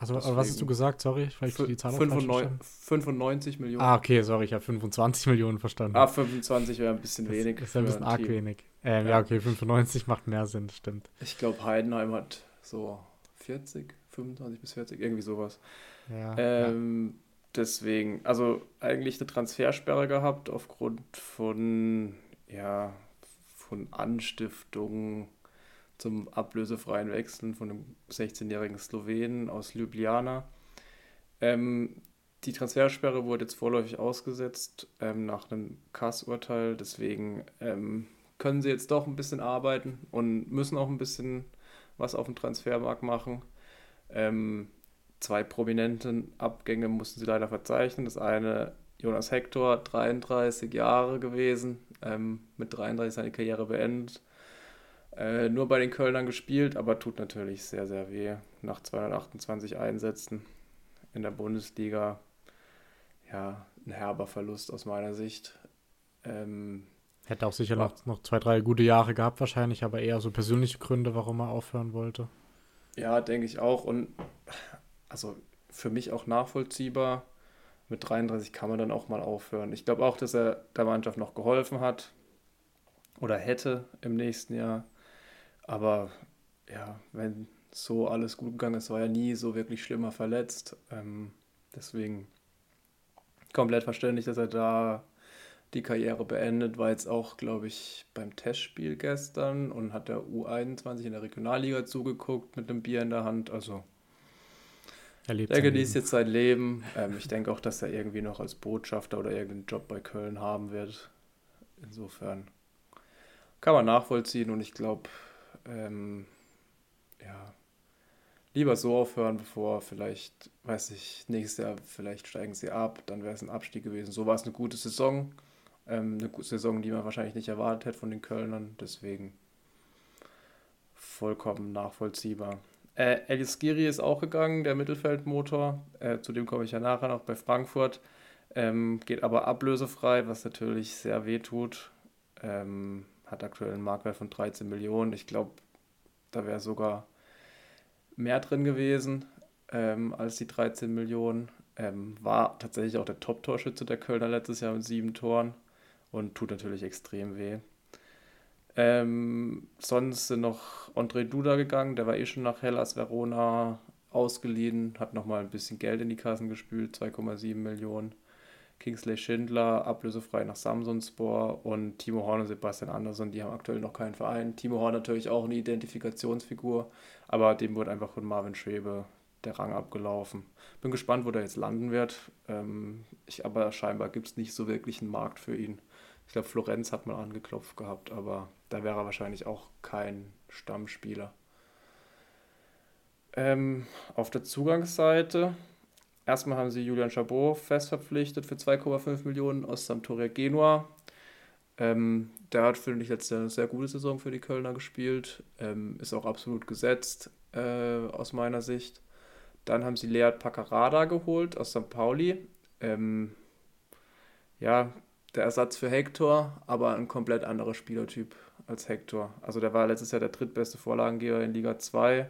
Also, aber was hast du deswegen- gesagt? Sorry, weil ich die Zahl auch falsch 95, verstanden. 95 Millionen. Ah, okay, sorry, ich habe 25 Millionen verstanden. Ah, 25 wäre ein bisschen das wenig. ist ein bisschen ein arg Team. wenig. Ähm, ja. Ja. okay, 95 macht mehr Sinn, stimmt. Ich glaube, Heidenheim hat so 40, 25 bis 40, irgendwie sowas. Ja, ja. Ähm, deswegen, also eigentlich eine Transfersperre gehabt aufgrund von, ja, von Anstiftungen zum ablösefreien Wechseln von einem 16-jährigen Slowenen aus Ljubljana. Ähm, die Transfersperre wurde jetzt vorläufig ausgesetzt ähm, nach einem Kass-Urteil, deswegen ähm, können sie jetzt doch ein bisschen arbeiten und müssen auch ein bisschen was auf dem Transfermarkt machen. Ähm, zwei prominenten Abgänge mussten sie leider verzeichnen. Das eine Jonas Hector, 33 Jahre gewesen, ähm, mit 33 seine Karriere beendet. Äh, nur bei den Kölnern gespielt, aber tut natürlich sehr, sehr weh. Nach 228 Einsätzen in der Bundesliga. Ja, ein herber Verlust aus meiner Sicht. Ähm, Hätte auch sicher noch, noch zwei, drei gute Jahre gehabt, wahrscheinlich, aber eher so persönliche Gründe, warum er aufhören wollte. Ja, denke ich auch. Und also für mich auch nachvollziehbar. Mit 33 kann man dann auch mal aufhören. Ich glaube auch, dass er der Mannschaft noch geholfen hat oder hätte im nächsten Jahr. Aber ja, wenn so alles gut gegangen ist, war er nie so wirklich schlimmer verletzt. Ähm, deswegen komplett verständlich, dass er da die Karriere beendet, war jetzt auch, glaube ich, beim Testspiel gestern und hat der U21 in der Regionalliga zugeguckt mit einem Bier in der Hand. Also er der genießt Leben. jetzt sein Leben. Ähm, ich denke auch, dass er irgendwie noch als Botschafter oder irgendeinen Job bei Köln haben wird. Insofern kann man nachvollziehen und ich glaube, ähm, ja, lieber so aufhören, bevor vielleicht, weiß ich, nächstes Jahr vielleicht steigen sie ab, dann wäre es ein Abstieg gewesen. So war es eine gute Saison. Ähm, eine Saison, die man wahrscheinlich nicht erwartet hätte von den Kölnern. Deswegen vollkommen nachvollziehbar. Äh, Elis Giri ist auch gegangen, der Mittelfeldmotor. Äh, zu dem komme ich ja nachher noch bei Frankfurt. Ähm, geht aber ablösefrei, was natürlich sehr weh tut. Ähm, hat aktuell einen Marktwert von 13 Millionen. Ich glaube, da wäre sogar mehr drin gewesen ähm, als die 13 Millionen. Ähm, war tatsächlich auch der Top-Torschütze der Kölner letztes Jahr mit sieben Toren und tut natürlich extrem weh. Ähm, sonst sind noch André Duda gegangen, der war eh schon nach Hellas Verona ausgeliehen, hat nochmal ein bisschen Geld in die Kassen gespült, 2,7 Millionen. Kingsley Schindler, ablösefrei nach Samsonspor und Timo Horn und Sebastian Andersson, die haben aktuell noch keinen Verein. Timo Horn natürlich auch eine Identifikationsfigur, aber dem wurde einfach von Marvin Schwebe der Rang abgelaufen. Bin gespannt, wo der jetzt landen wird. Ähm, ich, aber scheinbar gibt es nicht so wirklich einen Markt für ihn. Ich glaube, Florenz hat mal angeklopft gehabt, aber da wäre er wahrscheinlich auch kein Stammspieler. Ähm, auf der Zugangsseite, erstmal haben sie Julian Chabot fest verpflichtet für 2,5 Millionen aus Sampdoria Genua. Ähm, der hat, finde ich, letzte eine sehr gute Saison für die Kölner gespielt. Ähm, ist auch absolut gesetzt äh, aus meiner Sicht. Dann haben sie Lead Paccarada geholt aus St. Pauli. Ähm, ja, der Ersatz für Hector, aber ein komplett anderer Spielertyp als Hector. Also der war letztes Jahr der drittbeste Vorlagengeber in Liga 2.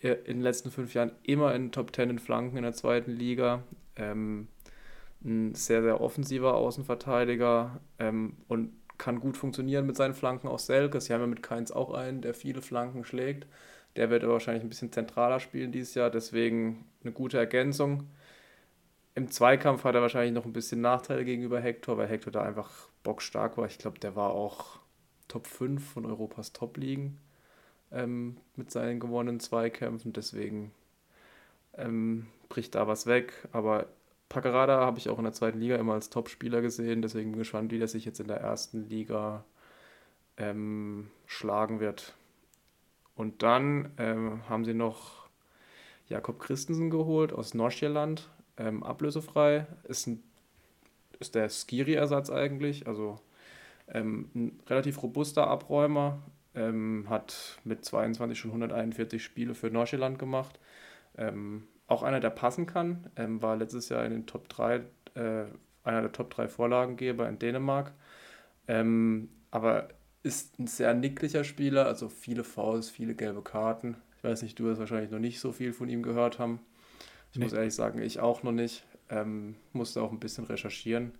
In den letzten fünf Jahren immer in Top 10 in Flanken in der zweiten Liga. Ähm, ein sehr, sehr offensiver Außenverteidiger ähm, und kann gut funktionieren mit seinen Flanken aus Selke. Sie haben ja mit Keins auch einen, der viele Flanken schlägt. Der wird aber wahrscheinlich ein bisschen zentraler spielen dieses Jahr, deswegen eine gute Ergänzung. Im Zweikampf hat er wahrscheinlich noch ein bisschen Nachteile gegenüber Hector, weil Hector da einfach bockstark war. Ich glaube, der war auch Top 5 von Europas Top-Ligen ähm, mit seinen gewonnenen Zweikämpfen. Deswegen ähm, bricht da was weg. Aber Paccarada habe ich auch in der zweiten Liga immer als Top-Spieler gesehen. Deswegen bin ich gespannt, wie der sich jetzt in der ersten Liga ähm, schlagen wird. Und dann ähm, haben sie noch Jakob Christensen geholt aus Nordsjælland ähm, ablösefrei. Ist, ein, ist der Skiri-Ersatz eigentlich. Also ähm, ein relativ robuster Abräumer. Ähm, hat mit 22 schon 141 Spiele für Nordsjælland gemacht. Ähm, auch einer, der passen kann. Ähm, war letztes Jahr in den Top 3, äh, einer der Top 3 Vorlagengeber in Dänemark. Ähm, aber ist ein sehr nicklicher Spieler, also viele Fouls, viele gelbe Karten. Ich weiß nicht, du wirst wahrscheinlich noch nicht so viel von ihm gehört haben. Ich nee. muss ehrlich sagen, ich auch noch nicht. Ähm, musste auch ein bisschen recherchieren.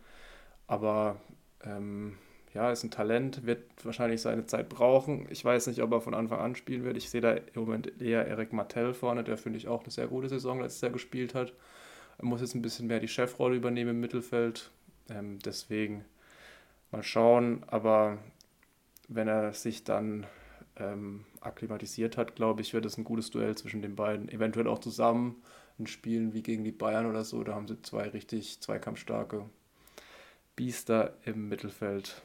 Aber ähm, ja, ist ein Talent, wird wahrscheinlich seine Zeit brauchen. Ich weiß nicht, ob er von Anfang an spielen wird. Ich sehe da im Moment eher Eric Martell vorne, der finde ich auch eine sehr gute Saison letztes Jahr gespielt hat. Er muss jetzt ein bisschen mehr die Chefrolle übernehmen im Mittelfeld. Ähm, deswegen mal schauen. Aber wenn er sich dann ähm, akklimatisiert hat, glaube ich, wird es ein gutes Duell zwischen den beiden. Eventuell auch zusammen in Spielen wie gegen die Bayern oder so. Da haben sie zwei richtig zweikampfstarke Biester im Mittelfeld.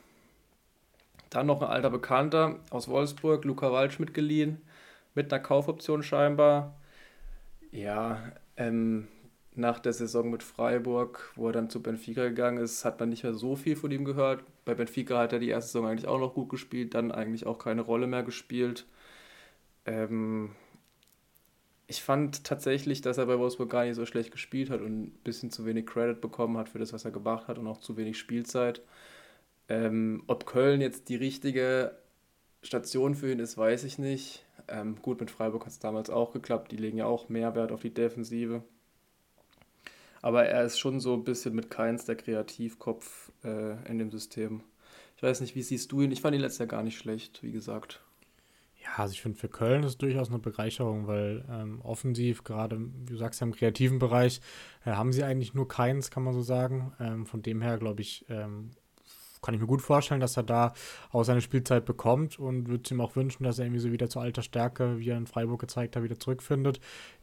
Dann noch ein alter Bekannter aus Wolfsburg, Luca Waldschmidt geliehen, mit einer Kaufoption scheinbar. Ja, ähm, nach der Saison mit Freiburg, wo er dann zu Benfica gegangen ist, hat man nicht mehr so viel von ihm gehört. Bei Benfica hat er die erste Saison eigentlich auch noch gut gespielt, dann eigentlich auch keine Rolle mehr gespielt. Ähm, ich fand tatsächlich, dass er bei Wolfsburg gar nicht so schlecht gespielt hat und ein bisschen zu wenig Credit bekommen hat für das, was er gemacht hat und auch zu wenig Spielzeit. Ähm, ob Köln jetzt die richtige Station für ihn ist, weiß ich nicht. Ähm, gut, mit Freiburg hat es damals auch geklappt. Die legen ja auch mehr Wert auf die Defensive. Aber er ist schon so ein bisschen mit Keins der Kreativkopf äh, in dem System. Ich weiß nicht, wie siehst du ihn? Ich fand ihn letztes Jahr gar nicht schlecht, wie gesagt. Ja, also ich finde für Köln ist es durchaus eine Bereicherung, weil ähm, offensiv, gerade wie du sagst, im kreativen Bereich, äh, haben sie eigentlich nur keins, kann man so sagen. Ähm, von dem her, glaube ich, ähm, kann ich mir gut vorstellen, dass er da auch seine Spielzeit bekommt und würde ihm auch wünschen, dass er irgendwie so wieder zur alter Stärke, wie er in Freiburg gezeigt hat, wieder zurückfindet.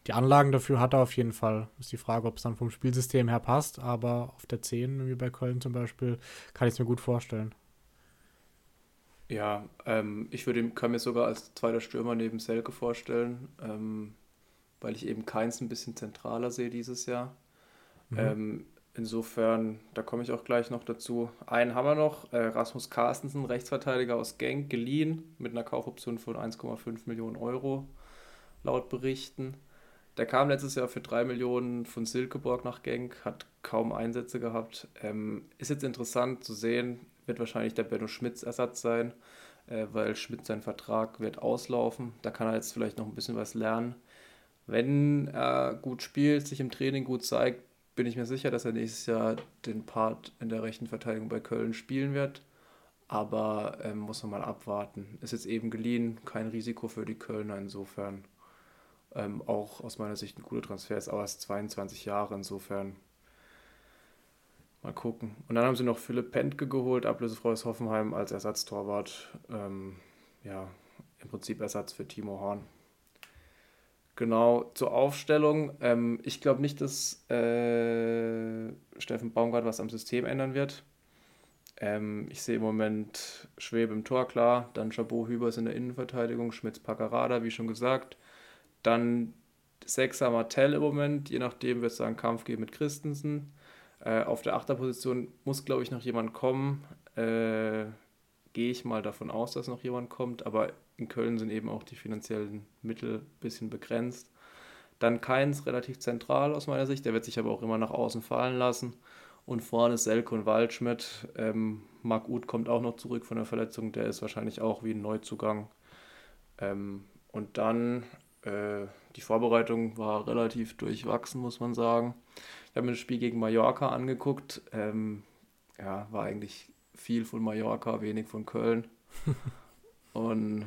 Die Anlagen dafür hat er auf jeden Fall. Ist die Frage, ob es dann vom Spielsystem her passt, aber auf der 10, wie bei Köln zum Beispiel, kann ich es mir gut vorstellen. Ja, ähm, ich würde kann mir sogar als zweiter Stürmer neben Selke vorstellen, ähm, weil ich eben Keins ein bisschen zentraler sehe dieses Jahr. Mhm. Ähm, insofern, da komme ich auch gleich noch dazu. Einen haben wir noch, äh, Rasmus Carstensen, Rechtsverteidiger aus Genk, geliehen mit einer Kaufoption von 1,5 Millionen Euro, laut Berichten. Der kam letztes Jahr für 3 Millionen von Silkeborg nach Genk, hat kaum Einsätze gehabt. Ähm, ist jetzt interessant zu sehen, wird wahrscheinlich der Benno Schmitz Ersatz sein, äh, weil Schmidt sein Vertrag wird auslaufen. Da kann er jetzt vielleicht noch ein bisschen was lernen. Wenn er gut spielt, sich im Training gut zeigt, bin ich mir sicher, dass er nächstes Jahr den Part in der rechten Verteidigung bei Köln spielen wird. Aber ähm, muss man mal abwarten. Ist jetzt eben geliehen, kein Risiko für die Kölner insofern. Ähm, auch aus meiner Sicht ein guter Transfer, ist aber erst 22 Jahre insofern Mal gucken. Und dann haben sie noch Philipp Pentke geholt, ablösefrei aus Hoffenheim als Ersatztorwart. Ähm, ja, im Prinzip Ersatz für Timo Horn. Genau, zur Aufstellung. Ähm, ich glaube nicht, dass äh, Steffen Baumgart was am System ändern wird. Ähm, ich sehe im Moment Schwebe im Tor, klar. Dann Chabot Hübers in der Innenverteidigung, Schmitz Paccarada, wie schon gesagt. Dann Sechser Martell im Moment, je nachdem wird es da einen Kampf geben mit Christensen. Äh, auf der Achterposition muss, glaube ich, noch jemand kommen. Äh, Gehe ich mal davon aus, dass noch jemand kommt, aber in Köln sind eben auch die finanziellen Mittel ein bisschen begrenzt. Dann Keins relativ zentral aus meiner Sicht, der wird sich aber auch immer nach außen fallen lassen. Und vorne Selke und Waldschmidt. Ähm, Marc Uth kommt auch noch zurück von der Verletzung, der ist wahrscheinlich auch wie ein Neuzugang. Ähm, und dann äh, die Vorbereitung war relativ durchwachsen, muss man sagen. Ich habe mir das Spiel gegen Mallorca angeguckt. Ähm, ja, war eigentlich viel von Mallorca, wenig von Köln. Und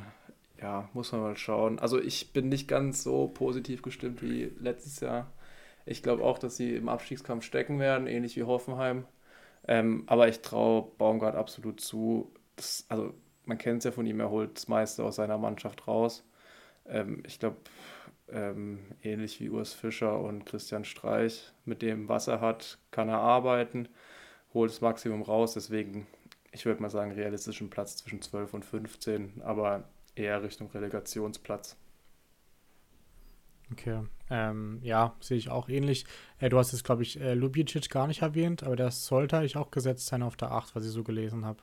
ja, muss man mal schauen. Also ich bin nicht ganz so positiv gestimmt wie letztes Jahr. Ich glaube auch, dass sie im Abstiegskampf stecken werden, ähnlich wie Hoffenheim. Ähm, aber ich traue Baumgart absolut zu. Das, also man kennt es ja von ihm, er holt das meiste aus seiner Mannschaft raus. Ähm, ich glaube, ähm, ähnlich wie Urs Fischer und Christian Streich. Mit dem, was er hat, kann er arbeiten, holt das Maximum raus. Deswegen, ich würde mal sagen, realistischen Platz zwischen 12 und 15, aber eher Richtung Relegationsplatz. Okay, ähm, ja, sehe ich auch ähnlich. Äh, du hast jetzt, glaube ich, äh, Lubicic gar nicht erwähnt, aber der sollte ich auch gesetzt sein auf der 8, was ich so gelesen habe.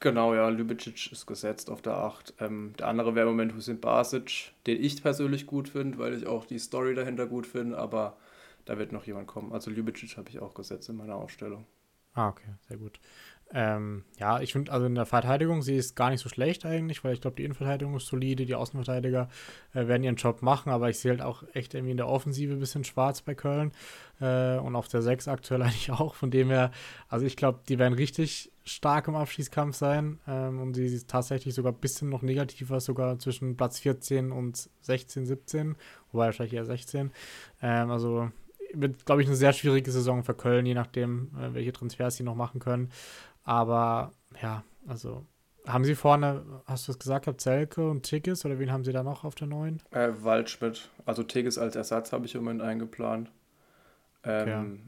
Genau, ja, Lubicic ist gesetzt auf der 8. Ähm, der andere wäre im Moment Hussein Basic, den ich persönlich gut finde, weil ich auch die Story dahinter gut finde, aber da wird noch jemand kommen. Also Lubicic habe ich auch gesetzt in meiner Aufstellung. Ah, okay, sehr gut. Ähm, ja, ich finde, also in der Verteidigung, sie ist gar nicht so schlecht eigentlich, weil ich glaube, die Innenverteidigung ist solide, die Außenverteidiger äh, werden ihren Job machen, aber ich sehe halt auch echt irgendwie in der Offensive ein bisschen schwarz bei Köln äh, und auf der 6 aktuell eigentlich auch. Von dem her, also ich glaube, die werden richtig stark im Abschießkampf sein ähm, und sie ist tatsächlich sogar ein bisschen noch negativer, sogar zwischen Platz 14 und 16, 17, wobei wahrscheinlich eher 16. Ähm, also wird, glaube ich, eine sehr schwierige Saison für Köln, je nachdem, äh, welche Transfers sie noch machen können. Aber ja, also haben Sie vorne, hast du es gesagt, gehabt, Zelke und Tigges oder wen haben Sie da noch auf der neuen? Äh, Waldschmidt. Also Tigges als Ersatz habe ich im Moment eingeplant. Ähm, okay.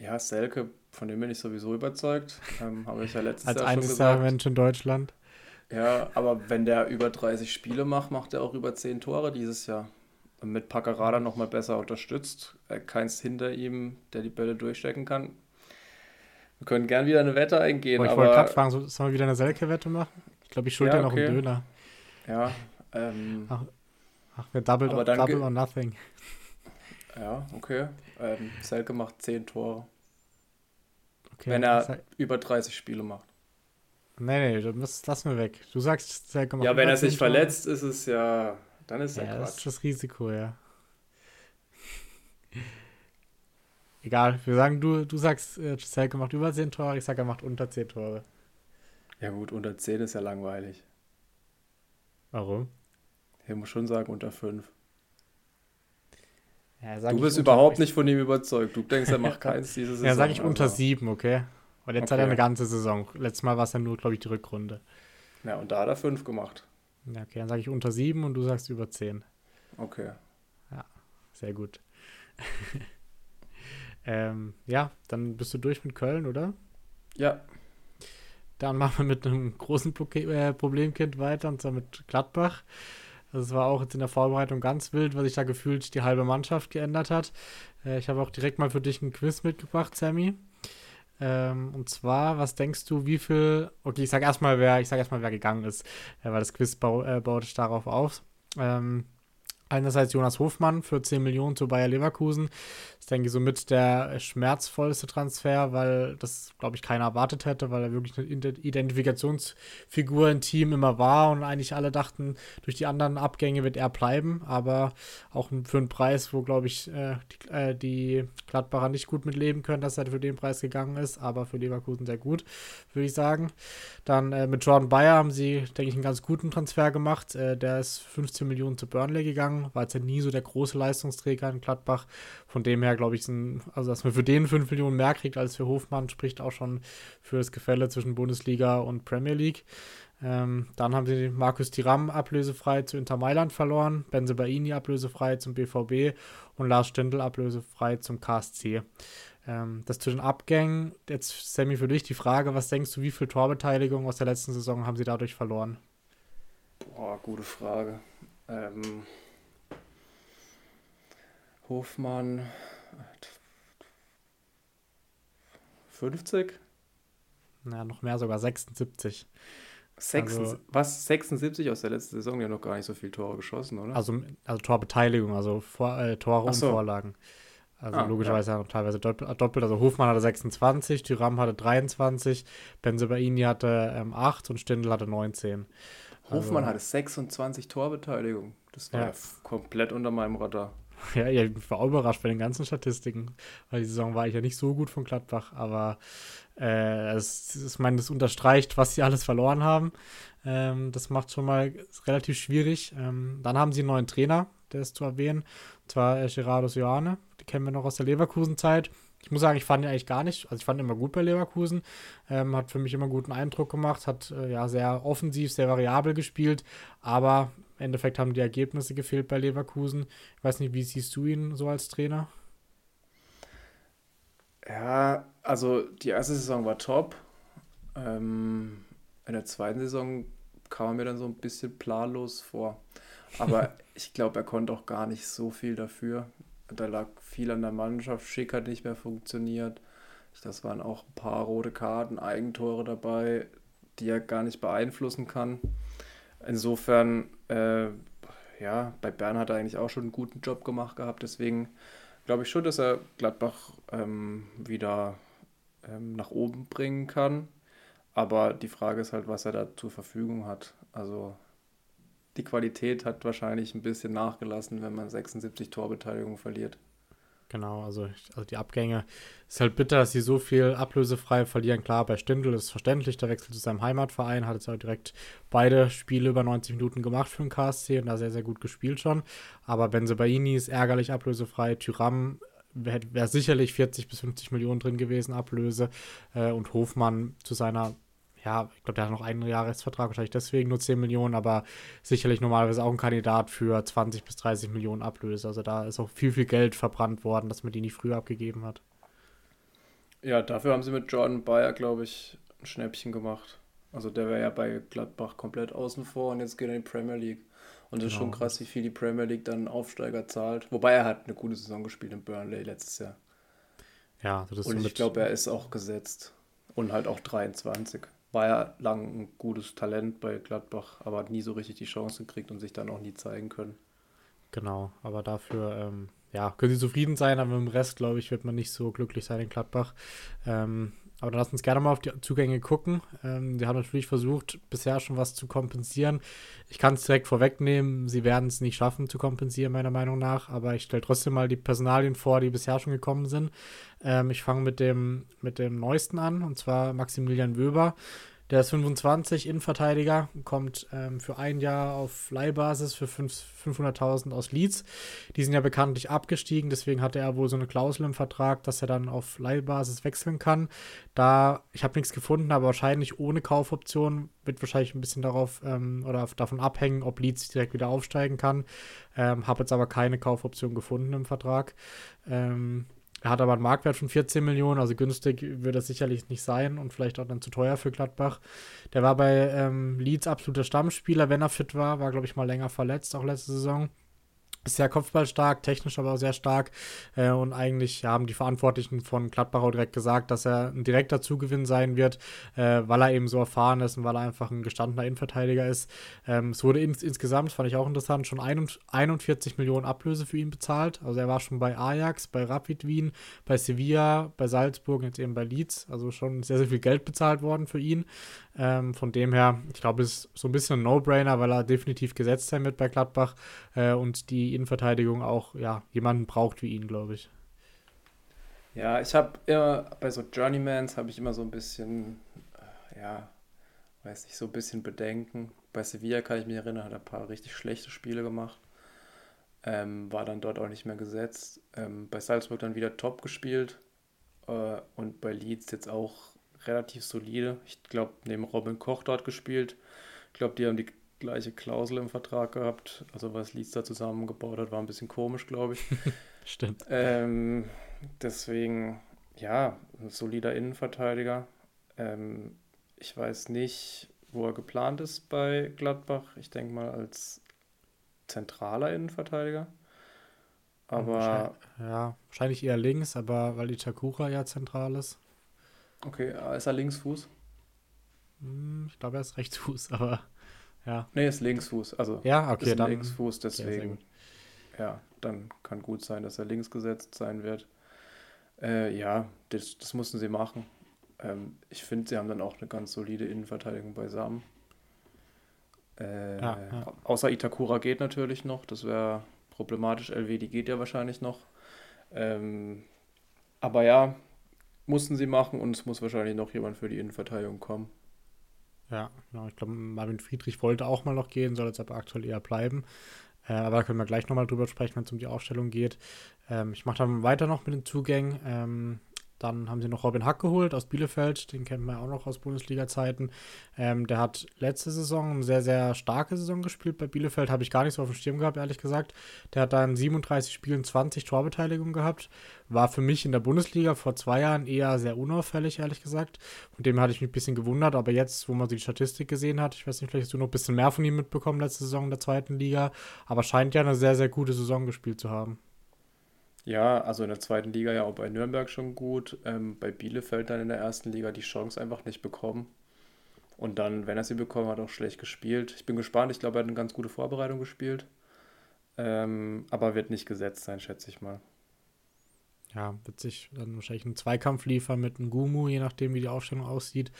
Ja, Selke, von dem bin ich sowieso überzeugt. Ähm, habe ich ja letztes als Jahr schon gesagt. Als Mensch in Deutschland. Ja, aber wenn der über 30 Spiele macht, macht er auch über 10 Tore dieses Jahr. Und mit Paccarada nochmal besser unterstützt. Keins hinter ihm, der die Bälle durchstecken kann. Wir können gern wieder eine Wette eingehen. Boah, ich wollte gerade fragen, sollen wir wieder eine Selke-Wette machen? Ich glaube, ich schulde ja, okay. noch einen Döner. Ja. Ähm, ach, ach, wir double, or, double or nothing. Ja, okay. Ähm, Selke macht 10 Tore. Okay, wenn er heißt, über 30 Spiele macht. Nee, nee, das lassen wir weg. Du sagst, Selke macht Ja, wenn er sich Tore. verletzt, ist es ja, dann ist ja, ja Quatsch. Das ist das Risiko, ja. Egal, wir sagen, du, du sagst, äh, Selke macht über 10 Tore, ich sage, er macht unter 10 Tore. Ja gut, unter 10 ist ja langweilig. Warum? Ich muss schon sagen, unter 5. Ja, du bist überhaupt nicht von ihm überzeugt. Du denkst, er macht keins diese Saison. Ja, sag ich unter also. 7, okay? Und jetzt okay. hat er eine ganze Saison. Letztes Mal war es ja nur, glaube ich, die Rückrunde. Ja, und da hat er 5 gemacht. Ja, okay, dann sage ich unter 7 und du sagst über 10. Okay. Ja, sehr gut. ähm, ja, dann bist du durch mit Köln, oder? Ja. Dann machen wir mit einem großen äh, Problemkind weiter, und zwar mit Gladbach. Das war auch jetzt in der Vorbereitung ganz wild, weil sich da gefühlt die halbe Mannschaft geändert hat. Äh, ich habe auch direkt mal für dich ein Quiz mitgebracht, Sammy. Ähm, und zwar, was denkst du, wie viel. Okay, ich sage erstmal, wer, ich sag erstmal, wer gegangen ist, äh, weil das Quiz bau, äh, baut darauf auf. Ähm, Einerseits Jonas Hofmann für 10 Millionen zu Bayer Leverkusen. Das ist, denke ich, somit der schmerzvollste Transfer, weil das, glaube ich, keiner erwartet hätte, weil er wirklich eine Identifikationsfigur im Team immer war und eigentlich alle dachten, durch die anderen Abgänge wird er bleiben. Aber auch für einen Preis, wo, glaube ich, äh, die, äh, die Gladbacher nicht gut mitleben können, dass er für den Preis gegangen ist, aber für Leverkusen sehr gut, würde ich sagen. Dann äh, mit Jordan Bayer haben sie, denke ich, einen ganz guten Transfer gemacht. Äh, der ist 15 Millionen zu Burnley gegangen war jetzt ja nie so der große Leistungsträger in Gladbach. Von dem her glaube ich, sind, also dass man für den 5 Millionen mehr kriegt als für Hofmann, spricht auch schon für das Gefälle zwischen Bundesliga und Premier League. Ähm, dann haben sie Markus Tiram ablösefrei zu Inter Mailand verloren, Benze Baini ablösefrei zum BVB und Lars Stindl ablösefrei zum KSC. Ähm, das zu den Abgängen, jetzt Sammy für dich die Frage, was denkst du, wie viel Torbeteiligung aus der letzten Saison haben sie dadurch verloren? Boah, gute Frage. Ähm, Hofmann 50? Na, noch mehr, sogar 76. 6, also, was? 76 aus der letzten Saison? Die haben noch gar nicht so viele Tore geschossen, oder? Also, also Torbeteiligung, also Vor, äh, Tore so. und Vorlagen. Also ah, logischerweise ja. teilweise doppelt. Also Hofmann hatte 26, Tyram hatte 23, Benzebaini hatte ähm, 8 und Stindl hatte 19. Hofmann also, hatte 26 Torbeteiligung. Das war ja. komplett unter meinem Radar. Ja, ich war überrascht bei den ganzen Statistiken, weil die Saison war ich ja nicht so gut von Gladbach, aber äh, es, ich meine, das unterstreicht, was sie alles verloren haben. Ähm, das macht schon mal relativ schwierig. Ähm, dann haben sie einen neuen Trainer, der ist zu erwähnen, und zwar äh, Gerardo Sioane, die kennen wir noch aus der Leverkusen-Zeit. Ich muss sagen, ich fand ihn eigentlich gar nicht, also ich fand ihn immer gut bei Leverkusen, ähm, hat für mich immer guten Eindruck gemacht, hat äh, ja sehr offensiv, sehr variabel gespielt, aber im Endeffekt haben die Ergebnisse gefehlt bei Leverkusen. Ich weiß nicht, wie siehst du ihn so als Trainer? Ja, also die erste Saison war top. Ähm, in der zweiten Saison kam er mir dann so ein bisschen planlos vor. Aber ich glaube, er konnte auch gar nicht so viel dafür. Da lag viel an der Mannschaft. Schick hat nicht mehr funktioniert. Das waren auch ein paar rote Karten, Eigentore dabei, die er gar nicht beeinflussen kann. Insofern, äh, ja, bei Bern hat er eigentlich auch schon einen guten Job gemacht gehabt. Deswegen glaube ich schon, dass er Gladbach ähm, wieder ähm, nach oben bringen kann. Aber die Frage ist halt, was er da zur Verfügung hat. Also die Qualität hat wahrscheinlich ein bisschen nachgelassen, wenn man 76 Torbeteiligung verliert. Genau, also, also die Abgänge ist halt bitter, dass sie so viel ablösefrei verlieren. Klar, bei Stindl ist verständlich, der wechselt zu seinem Heimatverein, hat jetzt auch direkt beide Spiele über 90 Minuten gemacht für den KSC und da sehr, sehr gut gespielt schon. Aber Benzebaini ist ärgerlich ablösefrei, Tyram wäre wär sicherlich 40 bis 50 Millionen drin gewesen, Ablöse. Äh, und Hofmann zu seiner ja, ich glaube, der hat noch einen Jahresvertrag, wahrscheinlich deswegen nur 10 Millionen, aber sicherlich normalerweise auch ein Kandidat für 20 bis 30 Millionen Ablöse. Also da ist auch viel, viel Geld verbrannt worden, dass man die nicht früher abgegeben hat. Ja, dafür haben sie mit Jordan Bayer, glaube ich, ein Schnäppchen gemacht. Also der wäre ja bei Gladbach komplett außen vor und jetzt geht er in die Premier League. Und das genau. ist schon genau. krass, wie viel die Premier League dann Aufsteiger zahlt. Wobei er hat eine gute Saison gespielt in Burnley letztes Jahr. Ja, das Und ich glaube, er ist auch gesetzt. Und halt auch 23. War ja lang ein gutes Talent bei Gladbach, aber hat nie so richtig die Chance gekriegt und sich dann auch nie zeigen können. Genau, aber dafür, ähm, ja, können sie zufrieden sein, aber im Rest, glaube ich, wird man nicht so glücklich sein in Gladbach. Ähm, aber dann lass uns gerne mal auf die Zugänge gucken. Ähm, die haben natürlich versucht, bisher schon was zu kompensieren. Ich kann es direkt vorwegnehmen, sie werden es nicht schaffen zu kompensieren, meiner Meinung nach. Aber ich stelle trotzdem mal die Personalien vor, die bisher schon gekommen sind. Ähm, ich fange mit dem, mit dem neuesten an, und zwar Maximilian Wöber. Der ist 25, Innenverteidiger, kommt ähm, für ein Jahr auf Leihbasis für 500.000 aus Leeds. Die sind ja bekanntlich abgestiegen, deswegen hatte er wohl so eine Klausel im Vertrag, dass er dann auf Leihbasis wechseln kann. Da, ich habe nichts gefunden, aber wahrscheinlich ohne Kaufoption wird wahrscheinlich ein bisschen darauf ähm, oder davon abhängen, ob Leeds direkt wieder aufsteigen kann. Ähm, habe jetzt aber keine Kaufoption gefunden im Vertrag. Ähm, er hat aber einen Marktwert von 14 Millionen, also günstig wird er sicherlich nicht sein und vielleicht auch dann zu teuer für Gladbach. Der war bei ähm, Leeds absoluter Stammspieler, wenn er fit war, war, glaube ich, mal länger verletzt, auch letzte Saison sehr kopfballstark, technisch aber auch sehr stark. Äh, und eigentlich haben die Verantwortlichen von Gladbach auch direkt gesagt, dass er ein direkter Zugewinn sein wird, äh, weil er eben so erfahren ist und weil er einfach ein gestandener Innenverteidiger ist. Ähm, es wurde ins, insgesamt, fand ich auch interessant, schon 41 Millionen Ablöse für ihn bezahlt. Also er war schon bei Ajax, bei Rapid Wien, bei Sevilla, bei Salzburg und jetzt eben bei Leeds. Also schon sehr, sehr viel Geld bezahlt worden für ihn. Ähm, von dem her, ich glaube, es ist so ein bisschen ein No-Brainer, weil er definitiv gesetzt sein wird bei Gladbach äh, und die Innenverteidigung auch ja, jemanden braucht wie ihn, glaube ich. Ja, ich habe immer bei so Journeymans habe ich immer so ein bisschen, äh, ja, weiß nicht, so ein bisschen Bedenken. Bei Sevilla kann ich mich erinnern, hat ein paar richtig schlechte Spiele gemacht. Ähm, war dann dort auch nicht mehr gesetzt. Ähm, bei Salzburg dann wieder top gespielt äh, und bei Leeds jetzt auch relativ solide. Ich glaube, neben Robin Koch dort gespielt. Ich glaube, die haben die gleiche Klausel im Vertrag gehabt. Also was Leeds da zusammengebaut hat, war ein bisschen komisch, glaube ich. Stimmt. Ähm, deswegen, ja, ein solider Innenverteidiger. Ähm, ich weiß nicht, wo er geplant ist bei Gladbach. Ich denke mal als zentraler Innenverteidiger. Aber. Wahrscheinlich, ja, wahrscheinlich eher links, aber weil die Takura ja zentral ist. Okay, äh, ist er Linksfuß? Hm, ich glaube, er ist Rechtsfuß, aber ja. Nee, ist Linksfuß. Also ja, okay, ist dann, Linksfuß, deswegen. Ja, ja, dann kann gut sein, dass er links gesetzt sein wird. Äh, ja, das, das mussten sie machen. Ähm, ich finde, sie haben dann auch eine ganz solide Innenverteidigung beisammen. Äh, ja, ja. Außer Itakura geht natürlich noch, das wäre problematisch. LW, geht ja wahrscheinlich noch. Ähm, aber ja, mussten sie machen und es muss wahrscheinlich noch jemand für die Innenverteidigung kommen. Ja, genau. Ich glaube, Marvin Friedrich wollte auch mal noch gehen, soll jetzt aber aktuell eher bleiben. Äh, aber da können wir gleich nochmal drüber sprechen, wenn es um die Aufstellung geht. Ähm, ich mache dann weiter noch mit den Zugängen. Ähm, dann haben sie noch Robin Hack geholt aus Bielefeld, den kennt man ja auch noch aus Bundesliga-Zeiten. Ähm, der hat letzte Saison eine sehr, sehr starke Saison gespielt. Bei Bielefeld habe ich gar nicht so auf dem Schirm gehabt, ehrlich gesagt. Der hat dann 37 Spielen 20 Torbeteiligungen gehabt. War für mich in der Bundesliga vor zwei Jahren eher sehr unauffällig, ehrlich gesagt. Von dem hatte ich mich ein bisschen gewundert, aber jetzt, wo man die Statistik gesehen hat, ich weiß nicht, vielleicht hast du noch ein bisschen mehr von ihm mitbekommen letzte Saison in der zweiten Liga, aber scheint ja eine sehr, sehr gute Saison gespielt zu haben. Ja, also in der zweiten Liga ja auch bei Nürnberg schon gut. Ähm, bei Bielefeld dann in der ersten Liga die Chance einfach nicht bekommen. Und dann, wenn er sie bekommen hat, auch schlecht gespielt. Ich bin gespannt. Ich glaube, er hat eine ganz gute Vorbereitung gespielt. Ähm, aber wird nicht gesetzt sein, schätze ich mal. Ja, wird sich dann wahrscheinlich einen Zweikampf liefern mit einem Gumu, je nachdem, wie die Aufstellung aussieht.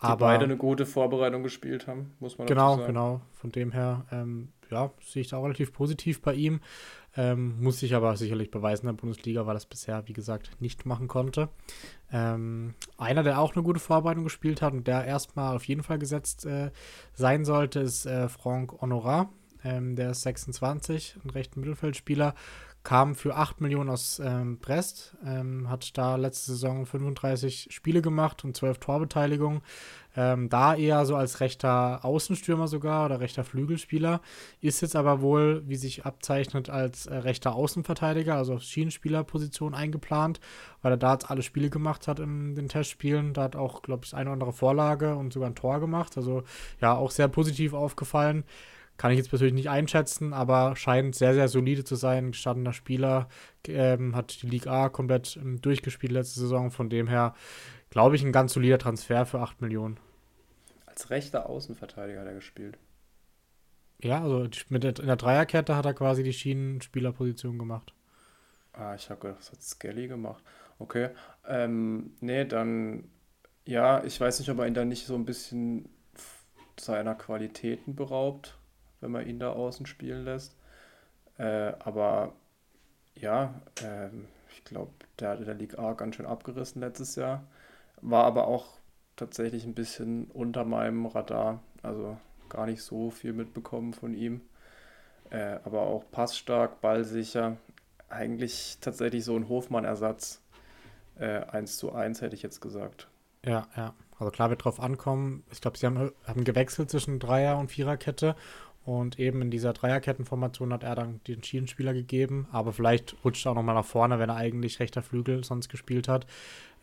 Die aber beide eine gute Vorbereitung gespielt haben, muss man genau, dazu sagen. Genau, genau. Von dem her, ähm, ja, sehe ich da auch relativ positiv bei ihm. Ähm, muss sich aber sicherlich beweisen in der Bundesliga, weil es bisher, wie gesagt, nicht machen konnte. Ähm, einer, der auch eine gute Vorbereitung gespielt hat und der erstmal auf jeden Fall gesetzt äh, sein sollte, ist äh, Franck Honorat. Ähm, der ist 26, ein rechter Mittelfeldspieler, kam für 8 Millionen aus ähm, Brest, ähm, hat da letzte Saison 35 Spiele gemacht und 12 Torbeteiligungen. Ähm, da eher so als rechter Außenstürmer sogar oder rechter Flügelspieler. Ist jetzt aber wohl, wie sich abzeichnet, als äh, rechter Außenverteidiger, also auf Schienenspielerposition eingeplant, weil er da jetzt alle Spiele gemacht hat in den Testspielen. Da hat auch, glaube ich, eine oder andere Vorlage und sogar ein Tor gemacht. Also ja, auch sehr positiv aufgefallen. Kann ich jetzt persönlich nicht einschätzen, aber scheint sehr, sehr solide zu sein. Gestandener Spieler, ähm, hat die Liga A komplett ähm, durchgespielt letzte Saison. Von dem her, glaube ich, ein ganz solider Transfer für 8 Millionen. Als rechter Außenverteidiger hat er gespielt. Ja, also mit der, in der Dreierkette hat er quasi die Schienenspielerposition gemacht. Ah, ich habe gedacht, das hat Skelly gemacht. Okay. Ähm, nee, dann, ja, ich weiß nicht, ob er ihn da nicht so ein bisschen seiner Qualitäten beraubt wenn man ihn da außen spielen lässt. Äh, aber ja, äh, ich glaube, der hat in der Liga A ganz schön abgerissen letztes Jahr. War aber auch tatsächlich ein bisschen unter meinem Radar. Also gar nicht so viel mitbekommen von ihm. Äh, aber auch passstark, ballsicher. Eigentlich tatsächlich so ein Hofmann-Ersatz. Äh, 1 zu 1 hätte ich jetzt gesagt. Ja, ja. Also klar wird drauf ankommen. Ich glaube, sie haben, haben gewechselt zwischen Dreier- und Viererkette und eben in dieser Dreierkettenformation hat er dann den Schienenspieler gegeben, aber vielleicht rutscht er auch nochmal nach vorne, wenn er eigentlich rechter Flügel sonst gespielt hat.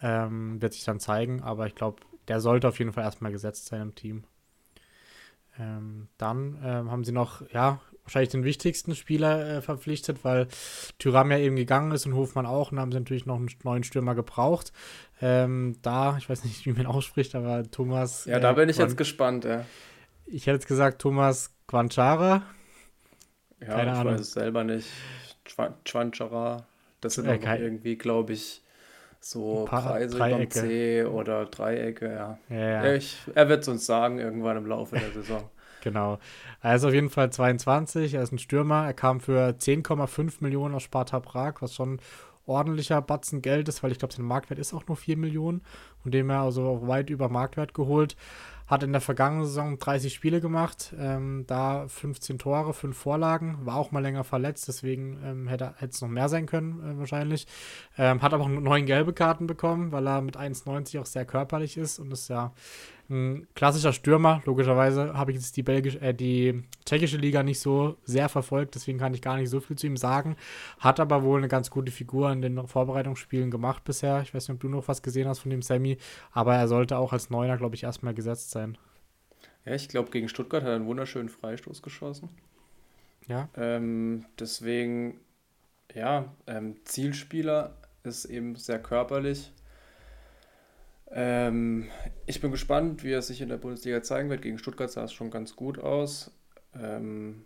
Ähm, wird sich dann zeigen, aber ich glaube, der sollte auf jeden Fall erstmal gesetzt sein im Team. Ähm, dann ähm, haben sie noch, ja, wahrscheinlich den wichtigsten Spieler äh, verpflichtet, weil Tyram ja eben gegangen ist und Hofmann auch. Und haben sie natürlich noch einen neuen Stürmer gebraucht. Ähm, da, ich weiß nicht, wie man ausspricht, aber Thomas. Ja, da äh, bin ich jetzt gespannt, ja. Ich hätte jetzt gesagt, Thomas Quanchara. Ja, Keine ich Ahnung. weiß es selber nicht. Chwanchara. Das sind äh, irgendwie, glaube ich, so Preise beim C oder Dreiecke, ja. ja, ja. Ich, er wird es uns sagen irgendwann im Laufe der Saison. genau. Er ist auf jeden Fall 22, er ist ein Stürmer. Er kam für 10,5 Millionen aus Sparta Prag, was schon ordentlicher Batzen Geld ist, weil ich glaube, sein Marktwert ist auch nur 4 Millionen, von dem er also weit über Marktwert geholt. Hat in der vergangenen Saison 30 Spiele gemacht, ähm, da 15 Tore, 5 Vorlagen, war auch mal länger verletzt, deswegen ähm, hätte es noch mehr sein können, äh, wahrscheinlich. Ähm, hat aber auch neun gelbe Karten bekommen, weil er mit 1,90 auch sehr körperlich ist und ist ja ein klassischer Stürmer. Logischerweise habe ich jetzt die, Belgisch, äh, die tschechische Liga nicht so sehr verfolgt, deswegen kann ich gar nicht so viel zu ihm sagen. Hat aber wohl eine ganz gute Figur in den Vorbereitungsspielen gemacht bisher. Ich weiß nicht, ob du noch was gesehen hast von dem Sammy, aber er sollte auch als Neuner, glaube ich, erstmal gesetzt sein. Ja, ich glaube, gegen Stuttgart hat er einen wunderschönen Freistoß geschossen. Ja. Ähm, deswegen, ja, ähm, Zielspieler ist eben sehr körperlich ähm, ich bin gespannt, wie er sich in der Bundesliga zeigen wird. Gegen Stuttgart sah es schon ganz gut aus. Ähm,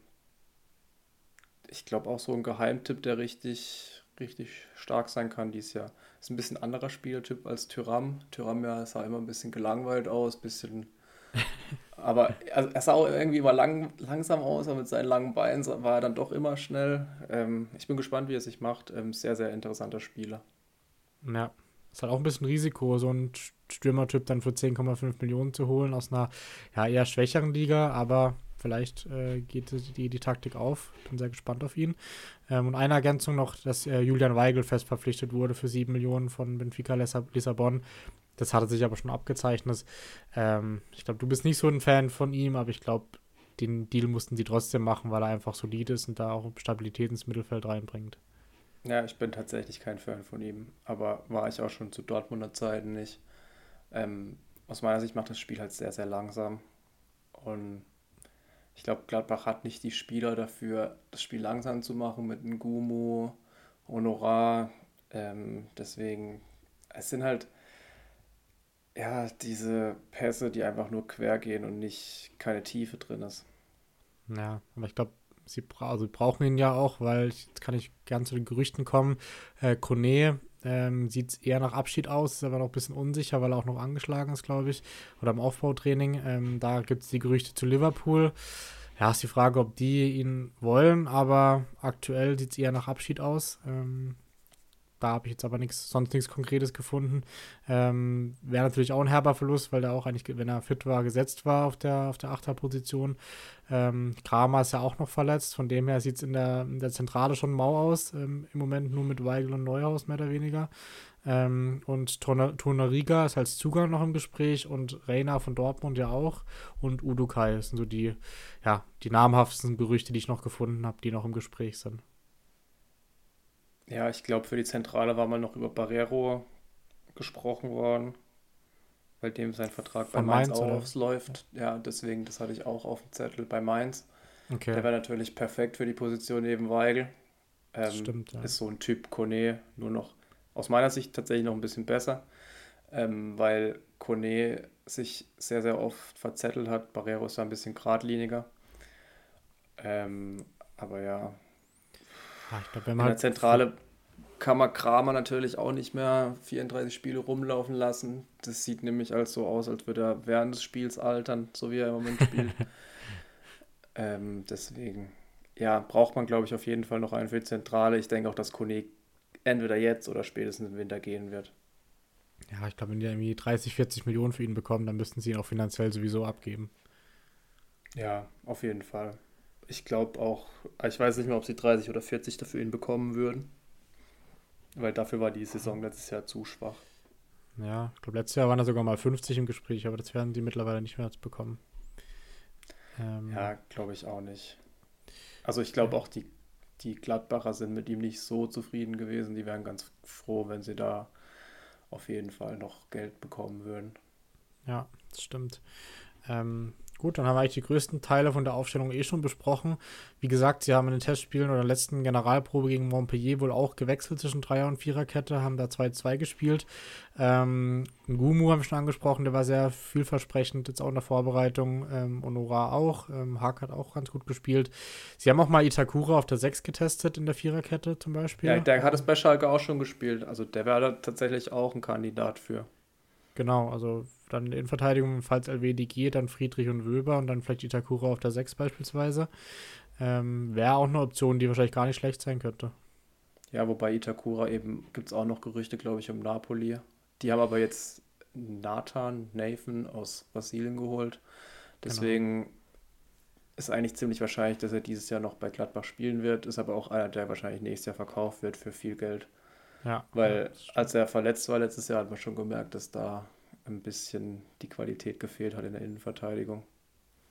ich glaube auch so ein Geheimtipp, der richtig, richtig stark sein kann dieses Jahr. Ist ein bisschen anderer Spieltyp als Tyram. Tyram ja sah immer ein bisschen gelangweilt aus, bisschen. aber also er sah auch irgendwie immer lang, langsam aus, aber mit seinen langen Beinen war er dann doch immer schnell. Ähm, ich bin gespannt, wie er sich macht. Ähm, sehr, sehr interessanter Spieler. Ja, ist halt auch ein bisschen Risiko, so einen Stürmertyp dann für 10,5 Millionen zu holen aus einer ja, eher schwächeren Liga, aber vielleicht äh, geht die, die Taktik auf. Bin sehr gespannt auf ihn. Ähm, und eine Ergänzung noch, dass äh, Julian Weigel fest verpflichtet wurde für 7 Millionen von Benfica Lissabon. Das hatte sich aber schon abgezeichnet. Ähm, ich glaube, du bist nicht so ein Fan von ihm, aber ich glaube, den Deal mussten sie trotzdem machen, weil er einfach solid ist und da auch Stabilität ins Mittelfeld reinbringt. Ja, ich bin tatsächlich kein Fan von ihm, aber war ich auch schon zu Dortmunder Zeiten nicht. Ähm, aus meiner Sicht macht das Spiel halt sehr, sehr langsam. Und ich glaube, Gladbach hat nicht die Spieler dafür, das Spiel langsam zu machen mit Ngumu, Honorar. Ähm, deswegen, es sind halt ja diese Pässe, die einfach nur quer gehen und nicht keine Tiefe drin ist. Ja, aber ich glaube, sie, bra also brauchen ihn ja auch, weil jetzt kann ich gern zu den Gerüchten kommen. Äh, Kone ähm, sieht eher nach Abschied aus, ist aber noch ein bisschen unsicher, weil er auch noch angeschlagen ist, glaube ich, oder im Aufbautraining. Ähm, da gibt es die Gerüchte zu Liverpool. Ja, ist die Frage, ob die ihn wollen, aber aktuell sieht es eher nach Abschied aus. Ähm, Da habe ich jetzt aber nichts, sonst nichts Konkretes gefunden. Ähm, Wäre natürlich auch ein herber Verlust, weil der auch eigentlich, wenn er fit war, gesetzt war auf der, auf der Achterposition. Ähm, Kramer ist ja auch noch verletzt, von dem her sieht es in der, in der Zentrale schon mau aus. Ähm, Im Moment nur mit Weigel und Neuhaus mehr oder weniger. Ähm, und Tonariga ist als Zugang noch im Gespräch und Reina von Dortmund ja auch. Und Udo Kai sind so die, ja, die namhaftesten Gerüchte, die ich noch gefunden habe, die noch im Gespräch sind. Ja, ich glaube, für die Zentrale war mal noch über Barrero gesprochen worden, weil dem sein Vertrag Von bei Mainz, Mainz ausläuft. Ja, deswegen, das hatte ich auch auf dem Zettel bei Mainz. Okay. Der wäre natürlich perfekt für die Position neben Weigel. Ähm, Stimmt, ja. Ist so ein Typ Kone, nur noch aus meiner Sicht tatsächlich noch ein bisschen besser, ähm, weil Kone sich sehr, sehr oft verzettelt hat. Barrero ist da ein bisschen geradliniger. Ähm, aber ja, glaub, in der halt Zentrale kann man Kramer natürlich auch nicht mehr 34 Spiele rumlaufen lassen. Das sieht nämlich als so aus, als würde er während des Spiels altern, so wie er im Moment spielt. ähm, deswegen, ja, braucht man, glaube ich, auf jeden Fall noch einen für die Zentrale. Ich denke auch, dass Kone entweder jetzt oder spätestens im Winter gehen wird. Ja, ich glaube, wenn die irgendwie 30, 40 Millionen für ihn bekommen, dann müssten sie ihn auch finanziell sowieso abgeben. Ja, auf jeden Fall. Ich glaube auch, ich weiß nicht mehr, ob sie 30 oder 40 dafür ihn bekommen würden. Weil dafür war die Saison letztes Jahr zu schwach. Ja, ich glaube, letztes Jahr waren da sogar mal 50 im Gespräch, aber das werden die mittlerweile nicht mehr bekommen. Ähm, ja, glaube ich auch nicht. Also ich glaube auch, die die Gladbacher sind mit ihm nicht so zufrieden gewesen. Die wären ganz froh, wenn sie da auf jeden Fall noch Geld bekommen würden. Ja, das stimmt. Ähm, Gut, dann haben wir eigentlich die größten Teile von der Aufstellung eh schon besprochen. Wie gesagt, sie haben in den Testspielen oder der letzten Generalprobe gegen Montpellier wohl auch gewechselt zwischen Dreier- und Viererkette, haben da 2-2 gespielt. Ähm, Gumu haben wir schon angesprochen, der war sehr vielversprechend, jetzt auch in der Vorbereitung. Ähm, Honora auch. Ähm, Haag hat auch ganz gut gespielt. Sie haben auch mal Itakura auf der 6 getestet in der Viererkette zum Beispiel. Ja, der hat es bei Schalke auch schon gespielt. Also der wäre tatsächlich auch ein Kandidat für. Genau, also dann in Innenverteidigung, falls LWD geht, dann Friedrich und Wöber und dann vielleicht Itakura auf der 6 beispielsweise. Ähm, Wäre auch eine Option, die wahrscheinlich gar nicht schlecht sein könnte. Ja, wobei Itakura eben gibt es auch noch Gerüchte, glaube ich, um Napoli. Die haben aber jetzt Nathan, Nathan aus Brasilien geholt. Deswegen genau. ist eigentlich ziemlich wahrscheinlich, dass er dieses Jahr noch bei Gladbach spielen wird. Ist aber auch einer, der wahrscheinlich nächstes Jahr verkauft wird für viel Geld. Ja. Weil als er verletzt war letztes Jahr, hat man schon gemerkt, dass da ein bisschen die Qualität gefehlt hat in der Innenverteidigung.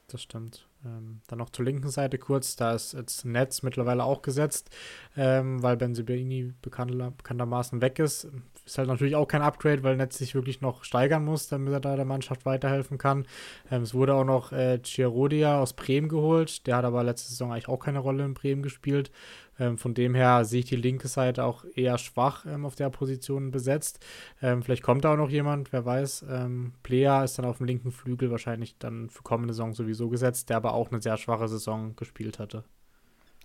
Das stimmt. Ähm, dann noch zur linken Seite kurz, da ist jetzt Netz mittlerweile auch gesetzt, ähm, weil Benzibaini bekanntermaßen weg ist. Ist halt natürlich auch kein Upgrade, weil Netz sich wirklich noch steigern muss, damit er da der Mannschaft weiterhelfen kann. Ähm, es wurde auch noch äh, Chiarodia aus Bremen geholt, der hat aber letzte Saison eigentlich auch keine Rolle in Bremen gespielt. Ähm, von dem her sehe ich die linke Seite auch eher schwach ähm, auf der Position besetzt. Ähm, vielleicht kommt da auch noch jemand, wer weiß. Ähm, Plea ist dann auf dem linken Flügel wahrscheinlich dann für kommende Saison sowieso gesetzt, der aber auch eine sehr schwache Saison gespielt hatte.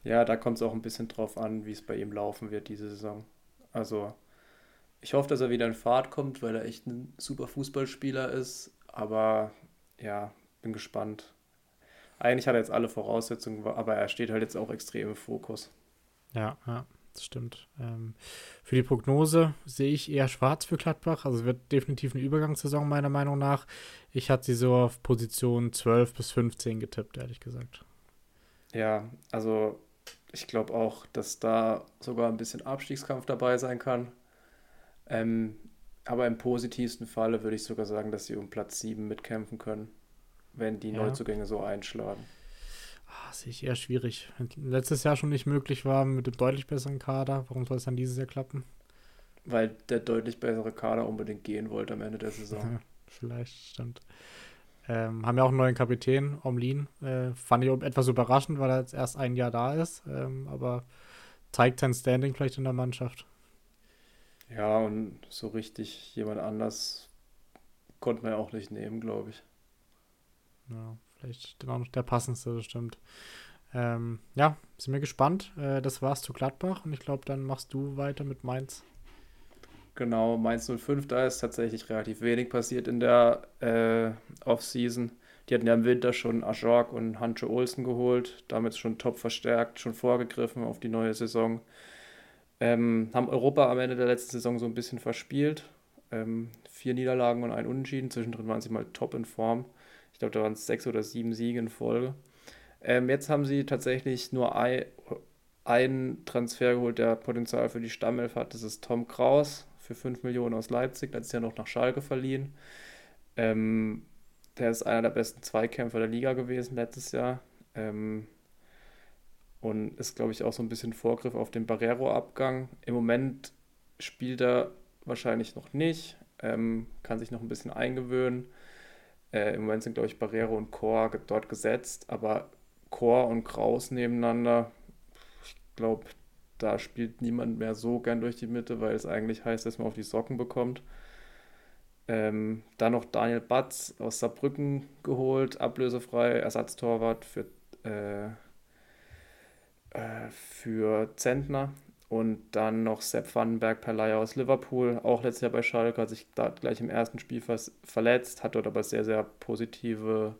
Ja, da kommt es auch ein bisschen drauf an, wie es bei ihm laufen wird diese Saison. Also ich hoffe, dass er wieder in Fahrt kommt, weil er echt ein super Fußballspieler ist. Aber ja, bin gespannt. Eigentlich hat er jetzt alle Voraussetzungen, aber er steht halt jetzt auch extrem im Fokus. Ja, ja, das stimmt. Ähm, für die Prognose sehe ich eher schwarz für Gladbach. Also es wird definitiv eine Übergangssaison, meiner Meinung nach. Ich hatte sie so auf Position 12 bis 15 getippt, ehrlich gesagt. Ja, also ich glaube auch, dass da sogar ein bisschen Abstiegskampf dabei sein kann. Ähm, aber im positivsten Falle würde ich sogar sagen, dass sie um Platz 7 mitkämpfen können, wenn die ja. Neuzugänge so einschlagen. Ah, sehe ich eher schwierig. Wenn letztes Jahr schon nicht möglich war mit dem deutlich besseren Kader, warum soll es dann dieses Jahr klappen? Weil der deutlich bessere Kader unbedingt gehen wollte am Ende der Saison. Vielleicht, stimmt. Ähm, haben ja auch einen neuen Kapitän, Omlin. Äh, fand ich etwas überraschend, weil er jetzt erst ein Jahr da ist, ähm, aber zeigt sein Standing vielleicht in der Mannschaft. Ja, und so richtig jemand anders konnte man ja auch nicht nehmen, glaube ich. Ja vielleicht dann auch noch der passendste, das stimmt. Ähm, ja, sind wir gespannt. Äh, das war's zu Gladbach und ich glaube, dann machst du weiter mit Mainz. Genau, Mainz 05, da ist tatsächlich relativ wenig passiert in der äh, Offseason. Die hatten ja im Winter schon Ajorg und Hancho Olsen geholt, damit schon top verstärkt, schon vorgegriffen auf die neue Saison. Ähm, haben Europa am Ende der letzten Saison so ein bisschen verspielt. Ähm, vier Niederlagen und ein Unentschieden. Zwischendrin waren sie mal top in Form. Ich glaube, da waren es sechs oder sieben Siege in Folge. Ähm, jetzt haben sie tatsächlich nur ein, einen Transfer geholt, der Potenzial für die Stammelf hat. Das ist Tom Kraus für 5 Millionen aus Leipzig. Das ist ja noch nach Schalke verliehen. Ähm, der ist einer der besten Zweikämpfer der Liga gewesen letztes Jahr. Ähm, und ist, glaube ich, auch so ein bisschen Vorgriff auf den Barrero-Abgang. Im Moment spielt er wahrscheinlich noch nicht, ähm, kann sich noch ein bisschen eingewöhnen. Äh, Im Moment sind, glaube ich, Barrero und Chor dort gesetzt, aber Chor und Kraus nebeneinander, ich glaube, da spielt niemand mehr so gern durch die Mitte, weil es eigentlich heißt, dass man auf die Socken bekommt. Ähm, dann noch Daniel Batz aus Saarbrücken geholt, ablösefrei, Ersatztorwart für äh, äh, für Zentner. Und dann noch Sepp Vandenberg per Leihe aus Liverpool, auch letztes Jahr bei Schalke, hat sich da gleich im ersten Spiel verletzt, hat dort aber sehr, sehr positive,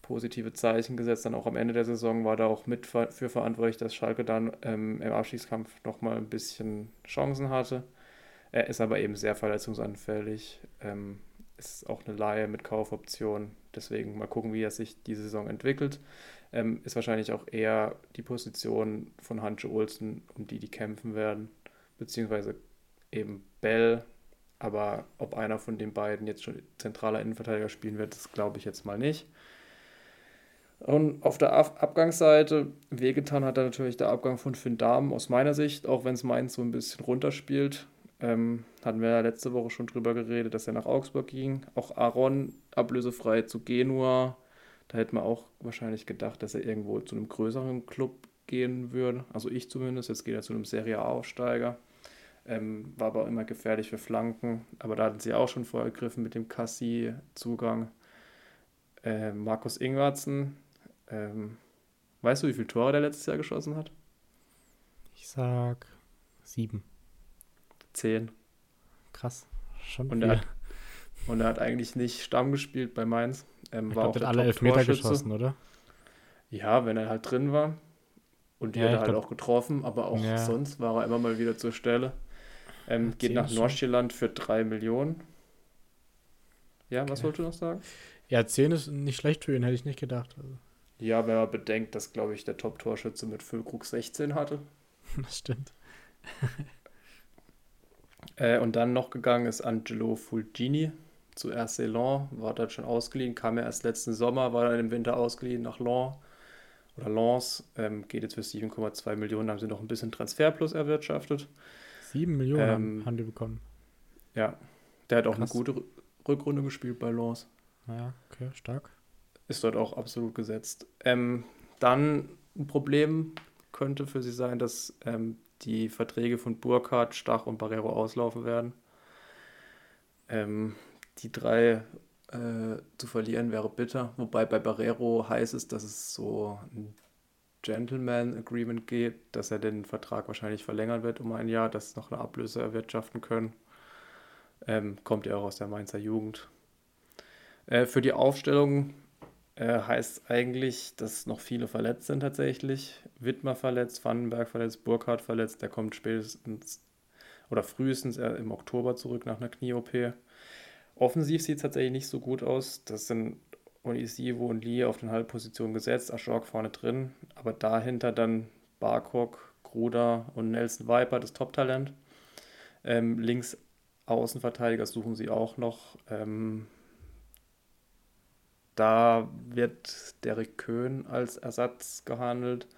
positive Zeichen gesetzt. Dann auch am Ende der Saison war da auch mit für verantwortlich, dass Schalke dann ähm, im Abstiegskampf nochmal ein bisschen Chancen hatte. Er ist aber eben sehr verletzungsanfällig. Ähm, ist auch eine Laie mit Kaufoption. Deswegen mal gucken, wie er sich die Saison entwickelt ähm, ist wahrscheinlich auch eher die Position von Hansche Olsen, um die die kämpfen werden, beziehungsweise eben Bell. Aber ob einer von den beiden jetzt schon zentraler Innenverteidiger spielen wird, das glaube ich jetzt mal nicht. Und auf der Ab Abgangsseite, wehgetan hat da natürlich der Abgang von Finn Dahmen aus meiner Sicht, auch wenn es Mainz so ein bisschen runterspielt. Ähm, hatten wir ja letzte Woche schon drüber geredet, dass er nach Augsburg ging. Auch Aaron ablösefrei zu Genua da hätte man auch wahrscheinlich gedacht, dass er irgendwo zu einem größeren Club gehen würde. Also ich zumindest. Jetzt geht er zu einem Serie A-Aufsteiger. Ähm, war aber auch immer gefährlich für Flanken. Aber da hatten sie auch schon vorgegriffen mit dem Cassi-Zugang. Äh, Markus Ingwarzen. Ähm, weißt du, wie viele Tore der letztes Jahr geschossen hat? Ich sag sieben. Zehn. Krass. Schon und, er hat, und er hat eigentlich nicht Stamm gespielt bei Mainz. Ähm, ich war glaub, auch alle Elfmeter geschossen, oder? Ja, wenn er halt drin war. Und die ja, hat er halt glaub... auch getroffen, aber auch ja. sonst war er immer mal wieder zur Stelle. Ähm, geht nach Nordsjælland für 3 Millionen. Ja, okay. was wolltest du noch sagen? Ja, 10 ist nicht schlecht für ihn, hätte ich nicht gedacht. Also. Ja, wenn man bedenkt, dass, glaube ich, der Top-Torschütze mit Füllkrug 16 hatte. Das stimmt. äh, und dann noch gegangen ist Angelo Fulgini zu RC Lens, war dort schon ausgeliehen, kam ja erst letzten Sommer, war dann im Winter ausgeliehen nach Lens oder Lens, ähm, geht jetzt für 7,2 Millionen, haben sie noch ein bisschen Transferplus erwirtschaftet. 7 Millionen ähm, haben die bekommen. Ja, der hat auch Krass. eine gute Rückrunde gespielt bei Lens. Ja, okay, stark. Ist dort auch absolut gesetzt. Ähm, dann ein Problem könnte für sie sein, dass ähm, die Verträge von Burkhardt, Stach und Barrero auslaufen werden. Ähm, die drei äh, zu verlieren wäre bitter. Wobei bei Barrero heißt es, dass es so ein Gentleman Agreement geht, dass er den Vertrag wahrscheinlich verlängern wird um ein Jahr, dass noch eine Ablöse erwirtschaften können. Ähm, kommt ja auch aus der Mainzer Jugend. Äh, für die Aufstellung äh, heißt eigentlich, dass noch viele verletzt sind tatsächlich. Wittmer verletzt, Vandenberg verletzt, Burkhardt verletzt. Der kommt spätestens oder frühestens im Oktober zurück nach einer Knie-OP. Offensiv sieht es tatsächlich nicht so gut aus. Das sind Onisivo und Lee auf den Halbpositionen gesetzt, Ashok vorne drin, aber dahinter dann Barkok, Gruder und Nelson Viper, das Top-Talent. Ähm, links Außenverteidiger suchen sie auch noch. Ähm, da wird Derek Köhn als Ersatz gehandelt.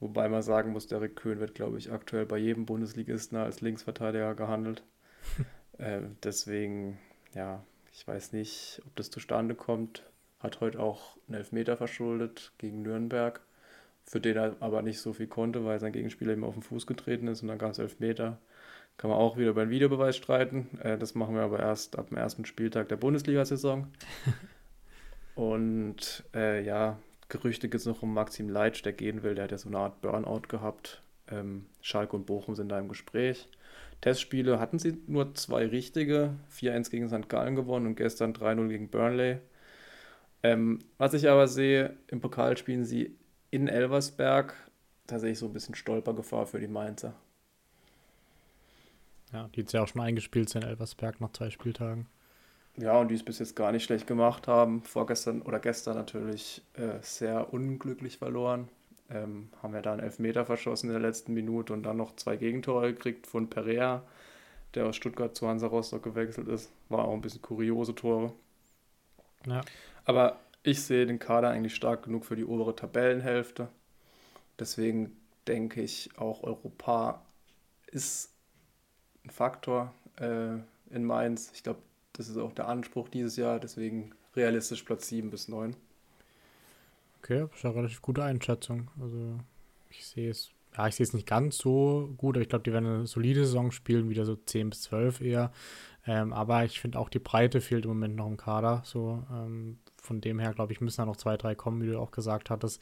Wobei man sagen muss, Derek Köhn wird, glaube ich, aktuell bei jedem Bundesligisten als Linksverteidiger gehandelt. äh, deswegen ja, ich weiß nicht, ob das zustande kommt. Hat heute auch einen Elfmeter verschuldet gegen Nürnberg, für den er aber nicht so viel konnte, weil sein Gegenspieler ihm auf den Fuß getreten ist und dann gab es Elfmeter. Kann man auch wieder beim Videobeweis streiten. Äh, das machen wir aber erst ab dem ersten Spieltag der Bundesliga-Saison. und äh, ja, Gerüchte gibt es noch um Maxim Leitsch, der gehen will. Der hat ja so eine Art Burnout gehabt. Ähm, Schalke und Bochum sind da im Gespräch. Testspiele hatten sie nur zwei richtige. 4-1 gegen St. Gallen gewonnen und gestern 3-0 gegen Burnley. Ähm, was ich aber sehe, im Pokal spielen sie in Elversberg tatsächlich so ein bisschen Stolpergefahr für die Mainzer. Ja, die jetzt ja auch schon eingespielt sind, Elversberg nach zwei Spieltagen. Ja, und die es bis jetzt gar nicht schlecht gemacht haben. Vorgestern oder gestern natürlich äh, sehr unglücklich verloren. Ähm, haben ja da einen Elfmeter verschossen in der letzten Minute und dann noch zwei Gegentore gekriegt von Perea, der aus Stuttgart zu Hansa Rostock gewechselt ist. War auch ein bisschen kuriose Tore. Ja. Aber ich sehe den Kader eigentlich stark genug für die obere Tabellenhälfte. Deswegen denke ich, auch Europa ist ein Faktor äh, in Mainz. Ich glaube, das ist auch der Anspruch dieses Jahr. Deswegen realistisch Platz 7 bis 9. Okay, das ist eine relativ gute Einschätzung. Also ich sehe es, ja, ich sehe es nicht ganz so gut, aber ich glaube, die werden eine solide Saison spielen, wieder so 10 bis 12 eher. Ähm, aber ich finde auch die Breite fehlt im Moment noch im Kader. So, ähm, von dem her, glaube ich, müssen da noch zwei, drei kommen, wie du auch gesagt hattest.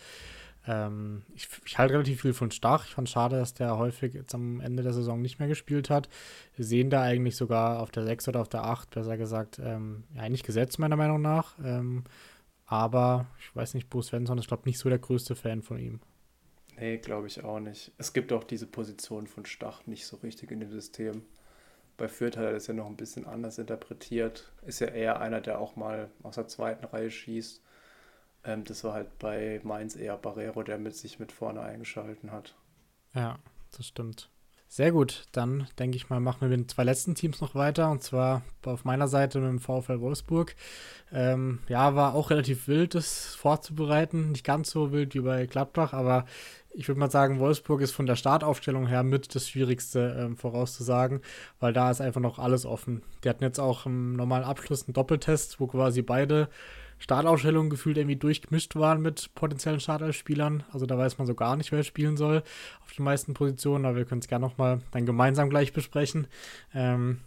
Ähm, ich, ich halte relativ viel von Stach. Ich fand schade, dass der häufig jetzt am Ende der Saison nicht mehr gespielt hat. Wir sehen da eigentlich sogar auf der 6 oder auf der 8, besser gesagt, ähm, ja, eigentlich gesetzt, meiner Meinung nach. Ähm, aber ich weiß nicht, Bo Svensson ist, glaube ich, nicht so der größte Fan von ihm. Nee, glaube ich auch nicht. Es gibt auch diese Position von Stach nicht so richtig in dem System. Bei Fürth hat er das ja noch ein bisschen anders interpretiert. Ist ja eher einer, der auch mal aus der zweiten Reihe schießt. Ähm, das war halt bei Mainz eher Barrero, der mit sich mit vorne eingeschalten hat. Ja, das stimmt. Sehr gut, dann denke ich mal, machen wir mit den zwei letzten Teams noch weiter und zwar auf meiner Seite mit dem VfL Wolfsburg. Ähm, ja, war auch relativ wild, das vorzubereiten. Nicht ganz so wild wie bei Gladbach, aber ich würde mal sagen, Wolfsburg ist von der Startaufstellung her mit das Schwierigste ähm, vorauszusagen, weil da ist einfach noch alles offen. Die hatten jetzt auch im normalen Abschluss einen Doppeltest, wo quasi beide Startausstellungen gefühlt irgendwie durchgemischt waren mit potenziellen Startelf-Spielern. Also da weiß man so gar nicht, wer spielen soll auf den meisten Positionen, aber wir können es gerne nochmal dann gemeinsam gleich besprechen. Ähm,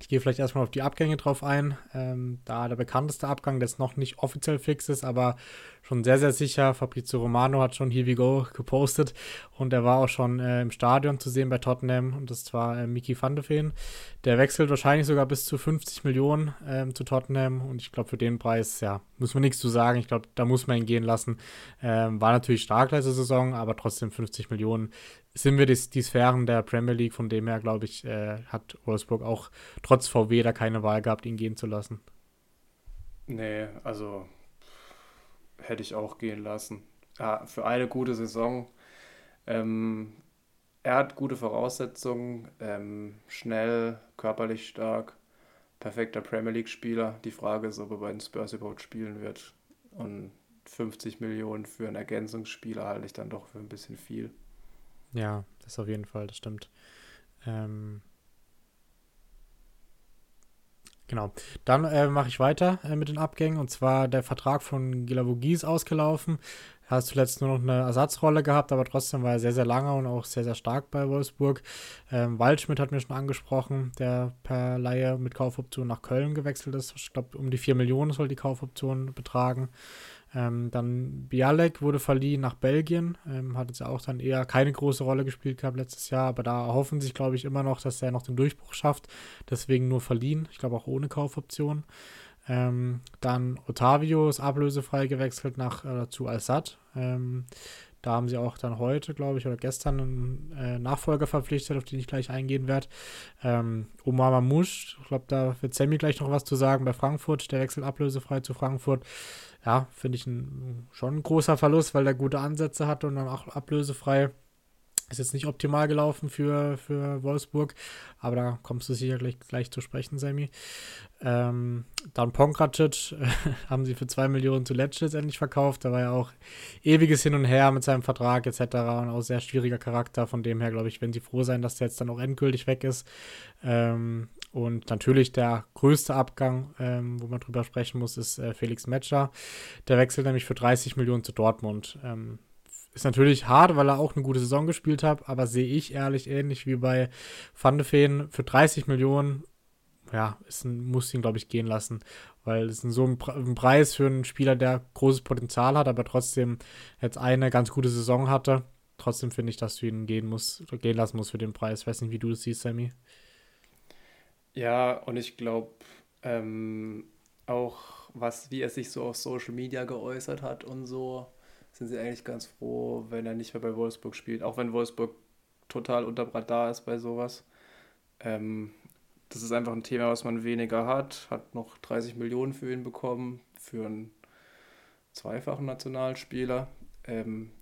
ich gehe vielleicht erstmal auf die Abgänge drauf ein. Ähm, da der bekannteste Abgang, der jetzt noch nicht offiziell fix ist, aber schon sehr, sehr sicher. Fabrizio Romano hat schon Here We Go gepostet und er war auch schon äh, im Stadion zu sehen bei Tottenham und das war äh, Miki van de Feen. Der wechselt wahrscheinlich sogar bis zu 50 Millionen ähm, zu Tottenham und ich glaube, für den Preis, ja, muss man nichts zu sagen. Ich glaube, da muss man ihn gehen lassen. Ähm, war natürlich stark letzte Saison, aber trotzdem 50 Millionen sind wir die, die Sphären der Premier League. Von dem her, glaube ich, äh, hat Wolfsburg auch trotz VW da keine Wahl gehabt, ihn gehen zu lassen. Nee, also hätte ich auch gehen lassen. Ja, für eine gute Saison. Ähm, er hat gute Voraussetzungen, ähm, schnell, körperlich stark, perfekter Premier League-Spieler. Die Frage ist, ob er bei den Spurs überhaupt spielen wird. Und 50 Millionen für einen Ergänzungsspieler halte ich dann doch für ein bisschen viel. Ja, das auf jeden Fall, das stimmt. Ähm, genau. Dann äh, mache ich weiter äh, mit den Abgängen. Und zwar der Vertrag von Gilavogui ist ausgelaufen. Er hat zuletzt nur noch eine Ersatzrolle gehabt, aber trotzdem war er sehr, sehr lange und auch sehr, sehr stark bei Wolfsburg. Ähm, Waldschmidt hat mir schon angesprochen, der per Laie mit Kaufoption nach Köln gewechselt ist. Ich glaube, um die 4 Millionen soll die Kaufoption betragen. Ähm, dann Bialek wurde verliehen nach Belgien, ähm, hat jetzt auch dann eher keine große Rolle gespielt gehabt letztes Jahr, aber da erhoffen sich, glaube ich, immer noch, dass er noch den Durchbruch schafft. Deswegen nur verliehen, ich glaube auch ohne Kaufoption. Ähm, dann Otavio ist ablösefrei gewechselt nach, äh, zu Al-Sad. Ähm, da haben sie auch dann heute, glaube ich, oder gestern einen äh, Nachfolger verpflichtet, auf den ich gleich eingehen werde. Ähm, Omar Mamouche, ich glaube, da wird Sammy gleich noch was zu sagen bei Frankfurt. Der wechselt ablösefrei zu Frankfurt ja, finde ich ein, schon ein großer Verlust, weil er gute Ansätze hatte und dann auch ablösefrei. Ist jetzt nicht optimal gelaufen für, für Wolfsburg, aber da kommst du sicher gleich, gleich zu sprechen, Sammy. Ähm, dann Pongracic äh, haben sie für 2 Millionen zu Letsch endlich verkauft. Da war ja auch ewiges Hin und Her mit seinem Vertrag etc. und auch sehr schwieriger Charakter. Von dem her, glaube ich, wenn sie froh sein, dass der jetzt dann auch endgültig weg ist. Ähm, und natürlich der größte Abgang, ähm, wo man drüber sprechen muss, ist äh, Felix Metscher. Der wechselt nämlich für 30 Millionen zu Dortmund. Ähm, ist natürlich hart, weil er auch eine gute Saison gespielt hat, aber sehe ich ehrlich ähnlich wie bei Van de Feen für 30 Millionen, ja, ist ein, muss ihn, glaube ich, gehen lassen, weil es ist so ein, ein, Preis für einen Spieler, der großes Potenzial hat, aber trotzdem jetzt eine ganz gute Saison hatte. Trotzdem finde ich, dass du ihn gehen, musst, gehen lassen musst für den Preis. Ich weiß nicht, wie du das siehst, Sammy. Ja, und ich glaube, ähm, auch was, wie er sich so auf Social Media geäußert hat und so, sind sie eigentlich ganz froh, wenn er nicht mehr bei Wolfsburg spielt. Auch wenn Wolfsburg total unter Radar ist bei sowas. Ähm, das ist einfach ein Thema, was man weniger hat. Hat noch 30 Millionen für ihn bekommen, für einen zweifachen Nationalspieler. Ähm,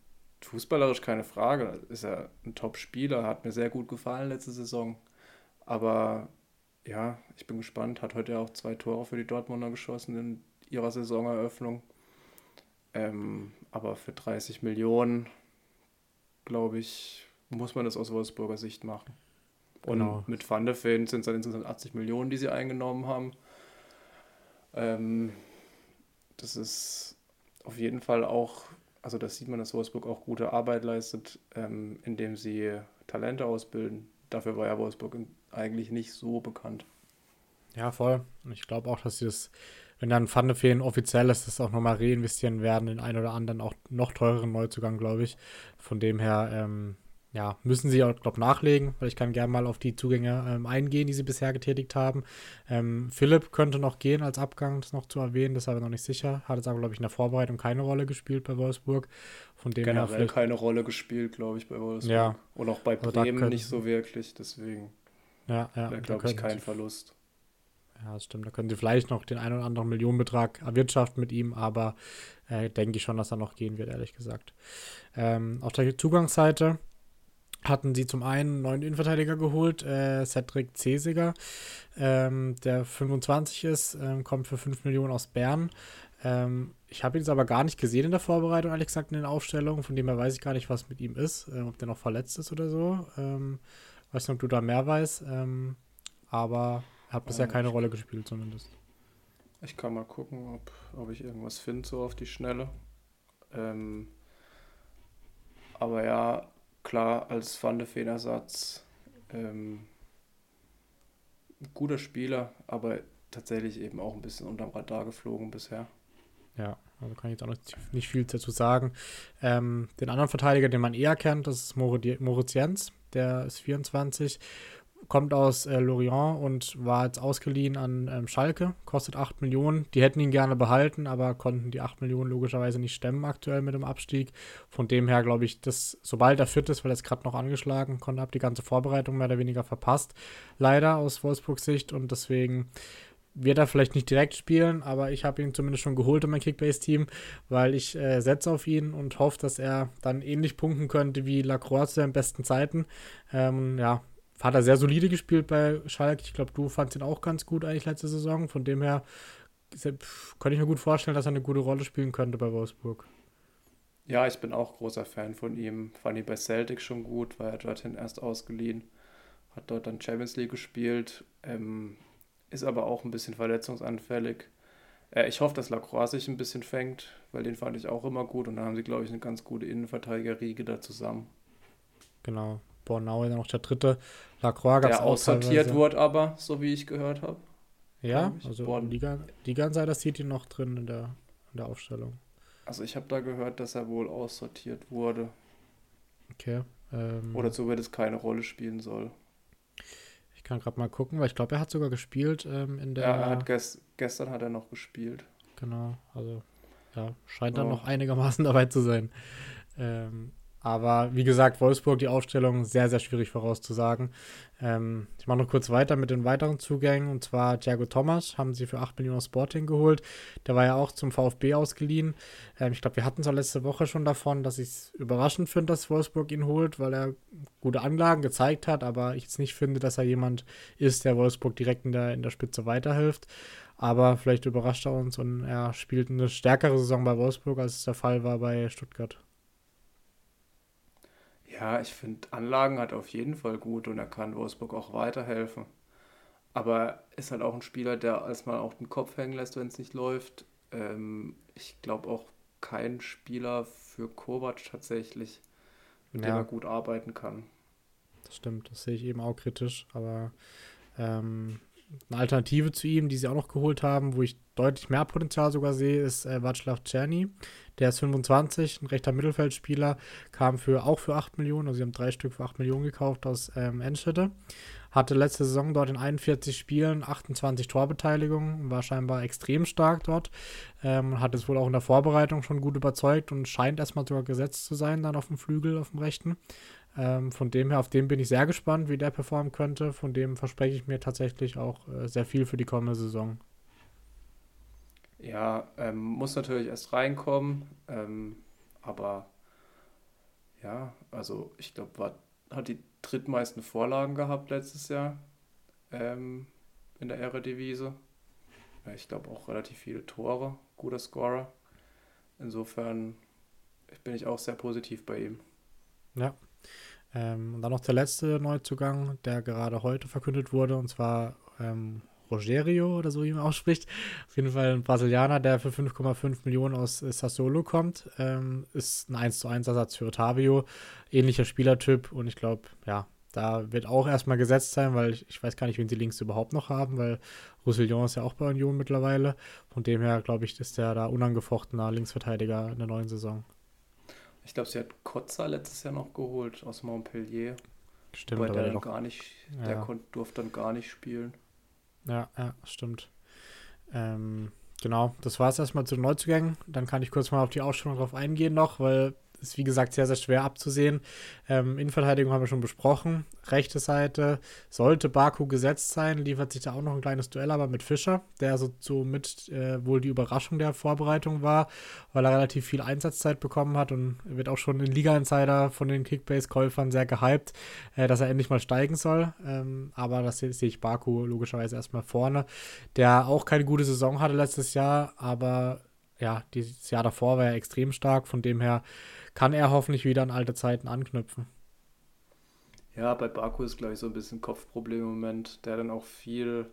fußballerisch keine Frage, ist er ein Top-Spieler, hat mir sehr gut gefallen letzte Saison. Aber ja, ich bin gespannt. Hat heute auch zwei Tore für die Dortmunder geschossen in ihrer Saisoneröffnung. Ähm, aber für 30 Millionen, glaube ich, muss man das aus Wolfsburger Sicht machen. Und genau. mit Van der Feen sind es dann insgesamt 80 Millionen, die sie eingenommen haben. Ähm, das ist auf jeden Fall auch, also das sieht man, dass Wolfsburg auch gute Arbeit leistet, ähm, indem sie Talente ausbilden. Dafür war ja Wolfsburg eigentlich nicht so bekannt. Ja, voll. Und ich glaube auch, dass sie das, wenn dann Pfannefeen offiziell ist, das auch nochmal reinvestieren werden in einen oder anderen auch noch teureren Neuzugang, glaube ich. Von dem her, ähm, ja, müssen sie auch, glaube nachlegen, weil ich kann gerne mal auf die Zugänge ähm, eingehen, die sie bisher getätigt haben. Ähm, Philipp könnte noch gehen als Abgang, das noch zu erwähnen, das ist aber noch nicht sicher. Hat jetzt aber, glaube ich, in der Vorbereitung keine Rolle gespielt bei Wolfsburg. Von dem Generell her keine Rolle gespielt, glaube ich, bei Wolfsburg. Ja. Und auch bei also Bremen also nicht so wirklich, deswegen. Ja, ja. Wäre, glaube ich, kein Verlust. Ja, das stimmt. Da können sie vielleicht noch den einen oder anderen Millionenbetrag erwirtschaften mit ihm, aber äh, denke ich schon, dass er noch gehen wird, ehrlich gesagt. Ähm, auf der Zugangsseite hatten sie zum einen einen neuen Innenverteidiger geholt, äh, Cedric Cesiger, ähm, der 25 ist, ähm, kommt für 5 Millionen aus Bern. Ähm, ich habe ihn jetzt aber gar nicht gesehen in der Vorbereitung, ehrlich gesagt, in den Aufstellungen. Von dem her weiß ich gar nicht, was mit ihm ist, äh, ob der noch verletzt ist oder so. Weiß nicht, ob du da mehr weißt. Ähm, aber hat bisher keine Rolle gespielt, zumindest. Ich kann mal gucken, ob, ob ich irgendwas finde, so auf die Schnelle. Ähm, aber ja, klar, als Van de Feen-Ersatz ähm, guter Spieler, aber tatsächlich eben auch ein bisschen unterm Radar geflogen bisher. Ja, also kann ich jetzt auch nicht, nicht viel dazu sagen. Ähm, den anderen Verteidiger, den man eher kennt, das ist Moritz Jens, der ist 24 kommt aus äh, Lorient und war jetzt ausgeliehen an ähm, Schalke, kostet 8 Millionen. Die hätten ihn gerne behalten, aber konnten die 8 Millionen logischerweise nicht stemmen aktuell mit dem Abstieg. Von dem her glaube ich, dass sobald er fit ist, weil er ist gerade noch angeschlagen, konnte ab die ganze Vorbereitung mehr oder weniger verpasst, leider aus Wolfsburgs Sicht und deswegen wird er vielleicht nicht direkt spielen, aber ich habe ihn zumindest schon geholt in mein Kickbase-Team, weil ich äh, setze auf ihn und hoffe, dass er dann ähnlich punkten könnte wie Lacroix zu den besten Zeiten. Ähm, ja, hat er sehr solide gespielt bei Schalke. Ich glaube, du fandst ihn auch ganz gut eigentlich letzte Saison. Von dem her könnte ich mir gut vorstellen, dass er eine gute Rolle spielen könnte bei Wolfsburg. Ja, ich bin auch großer Fan von ihm. Fand ihn bei Celtic schon gut, war er dorthin erst ausgeliehen. Hat dort dann Champions League gespielt. Ähm, ist aber auch ein bisschen verletzungsanfällig. Äh, ich hoffe, dass Lacroix sich ein bisschen fängt, weil den fand ich auch immer gut. Und da haben sie, glaube ich, eine ganz gute Innenverteidigerriege da zusammen. Genau. Bornau dann noch der dritte. Lacroix gab es auch. aussortiert wurde aber, so wie ich gehört habe. Ja, also Born Liga, Liga Insider City noch drin in der, in der Aufstellung. Also ich habe da gehört, dass er wohl aussortiert wurde. Okay. Ähm, Oder zumindest keine Rolle spielen soll. Ich kann gerade mal gucken, weil ich glaube, er hat sogar gespielt ähm, in der. Ja, er hat gest gestern hat er noch gespielt. Genau, also ja, scheint oh. dann noch einigermaßen dabei zu sein. Ähm, aber wie gesagt, Wolfsburg, die Aufstellung sehr, sehr schwierig vorauszusagen. Ähm, ich mache noch kurz weiter mit den weiteren Zugängen. Und zwar Thiago Thomas haben sie für 8 Millionen Sporting geholt. Der war ja auch zum VfB ausgeliehen. Ähm, ich glaube, wir hatten es auch letzte Woche schon davon, dass ich es überraschend finde, dass Wolfsburg ihn holt, weil er gute Anlagen gezeigt hat. Aber ich jetzt nicht finde, dass er jemand ist, der Wolfsburg direkt in der, in der Spitze weiterhilft. Aber vielleicht überrascht er uns und er spielt eine stärkere Saison bei Wolfsburg, als es der Fall war bei Stuttgart. Ja, ich finde, Anlagen hat auf jeden Fall gut und er kann Wolfsburg auch weiterhelfen. Aber ist halt auch ein Spieler, der erstmal auch den Kopf hängen lässt, wenn es nicht läuft. Ähm, ich glaube auch kein Spieler für Kovac tatsächlich, mit ja. dem er gut arbeiten kann. Das stimmt, das sehe ich eben auch kritisch, aber ähm, eine Alternative zu ihm, die sie auch noch geholt haben, wo ich deutlich mehr Potenzial sogar sehe, ist äh, Václav Czerny. Der ist 25, ein rechter Mittelfeldspieler, kam für auch für 8 Millionen, also sie haben drei Stück für 8 Millionen gekauft aus ähm, Enschede. Hatte letzte Saison dort in 41 Spielen 28 Torbeteiligungen, war scheinbar extrem stark dort. Ähm, hat es wohl auch in der Vorbereitung schon gut überzeugt und scheint erstmal sogar gesetzt zu sein, dann auf dem Flügel, auf dem rechten. Ähm, von dem her, auf den bin ich sehr gespannt, wie der performen könnte. Von dem verspreche ich mir tatsächlich auch äh, sehr viel für die kommende Saison. Ja, ähm, muss natürlich erst reinkommen, ähm, aber ja, also ich glaube, hat die drittmeisten Vorlagen gehabt letztes Jahr ähm, in der Eredivisie. Ja, ich glaube auch relativ viele Tore, guter Scorer. Insofern bin ich auch sehr positiv bei ihm. Ja. Ähm, und dann noch der letzte Neuzugang, der gerade heute verkündet wurde, und zwar ähm, Rogerio oder so, wie man ausspricht. Auf jeden Fall ein Brasilianer, der für 5,5 Millionen aus äh, Sassolo kommt. Ähm, ist ein 1 zu 1 Ersatz für Otavio. Ähnlicher Spielertyp und ich glaube, ja, da wird auch erstmal gesetzt sein, weil ich, ich, weiß gar nicht, wen sie links überhaupt noch haben, weil Roussillon ist ja auch bei Union mittlerweile. Von dem her, glaube ich, ist der da unangefochtener Linksverteidiger in der neuen Saison. Ich glaube, sie hat Kotza letztes Jahr noch geholt aus Montpellier. Stimmt, aber der, der, gar nicht, der ja. durfte dann gar nicht spielen. Ja, ja, stimmt. Ähm, genau, das war es erstmal zu den Neuzugängen. Dann kann ich kurz mal auf die Ausstellung drauf eingehen noch, weil ist wie gesagt sehr, sehr schwer abzusehen. Ähm, Innenverteidigung haben wir schon besprochen. Rechte Seite sollte Baku gesetzt sein, liefert sich da auch noch ein kleines Duell, aber mit Fischer, der so, mit äh, wohl die Überraschung der Vorbereitung war, weil er relativ viel Einsatzzeit bekommen hat und wird auch schon in Liga Insider von den Kickbase-Käufern sehr gehypt, äh, dass er endlich mal steigen soll. Ähm, aber das sehe ich Baku logischerweise erstmal vorne, der auch keine gute Saison hatte letztes Jahr, aber ja, dieses Jahr davor war er extrem stark, von dem her kann er hoffentlich wieder an alte Zeiten anknüpfen. Ja, bei Baku ist, glaube ich, so ein bisschen Kopfproblem im Moment. Der hat dann auch viel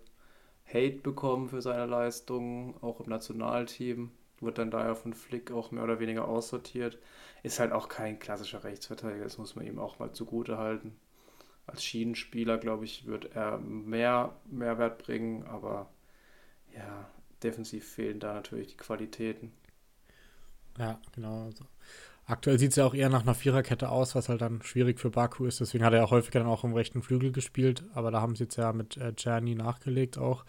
Hate bekommen für seine Leistungen, auch im Nationalteam. Wird dann daher von Flick auch mehr oder weniger aussortiert. Ist halt auch kein klassischer Rechtsverteidiger, das muss man ihm auch mal zugute halten. Als Schienenspieler, glaube ich, wird er mehr Mehrwert bringen, aber ja, defensiv fehlen da natürlich die Qualitäten. Ja, genau. Also Aktuell sieht es ja auch eher nach einer Viererkette aus, was halt dann schwierig für Baku ist. Deswegen hat er ja häufiger dann auch im rechten Flügel gespielt. Aber da haben sie jetzt ja mit äh, Czerny nachgelegt auch.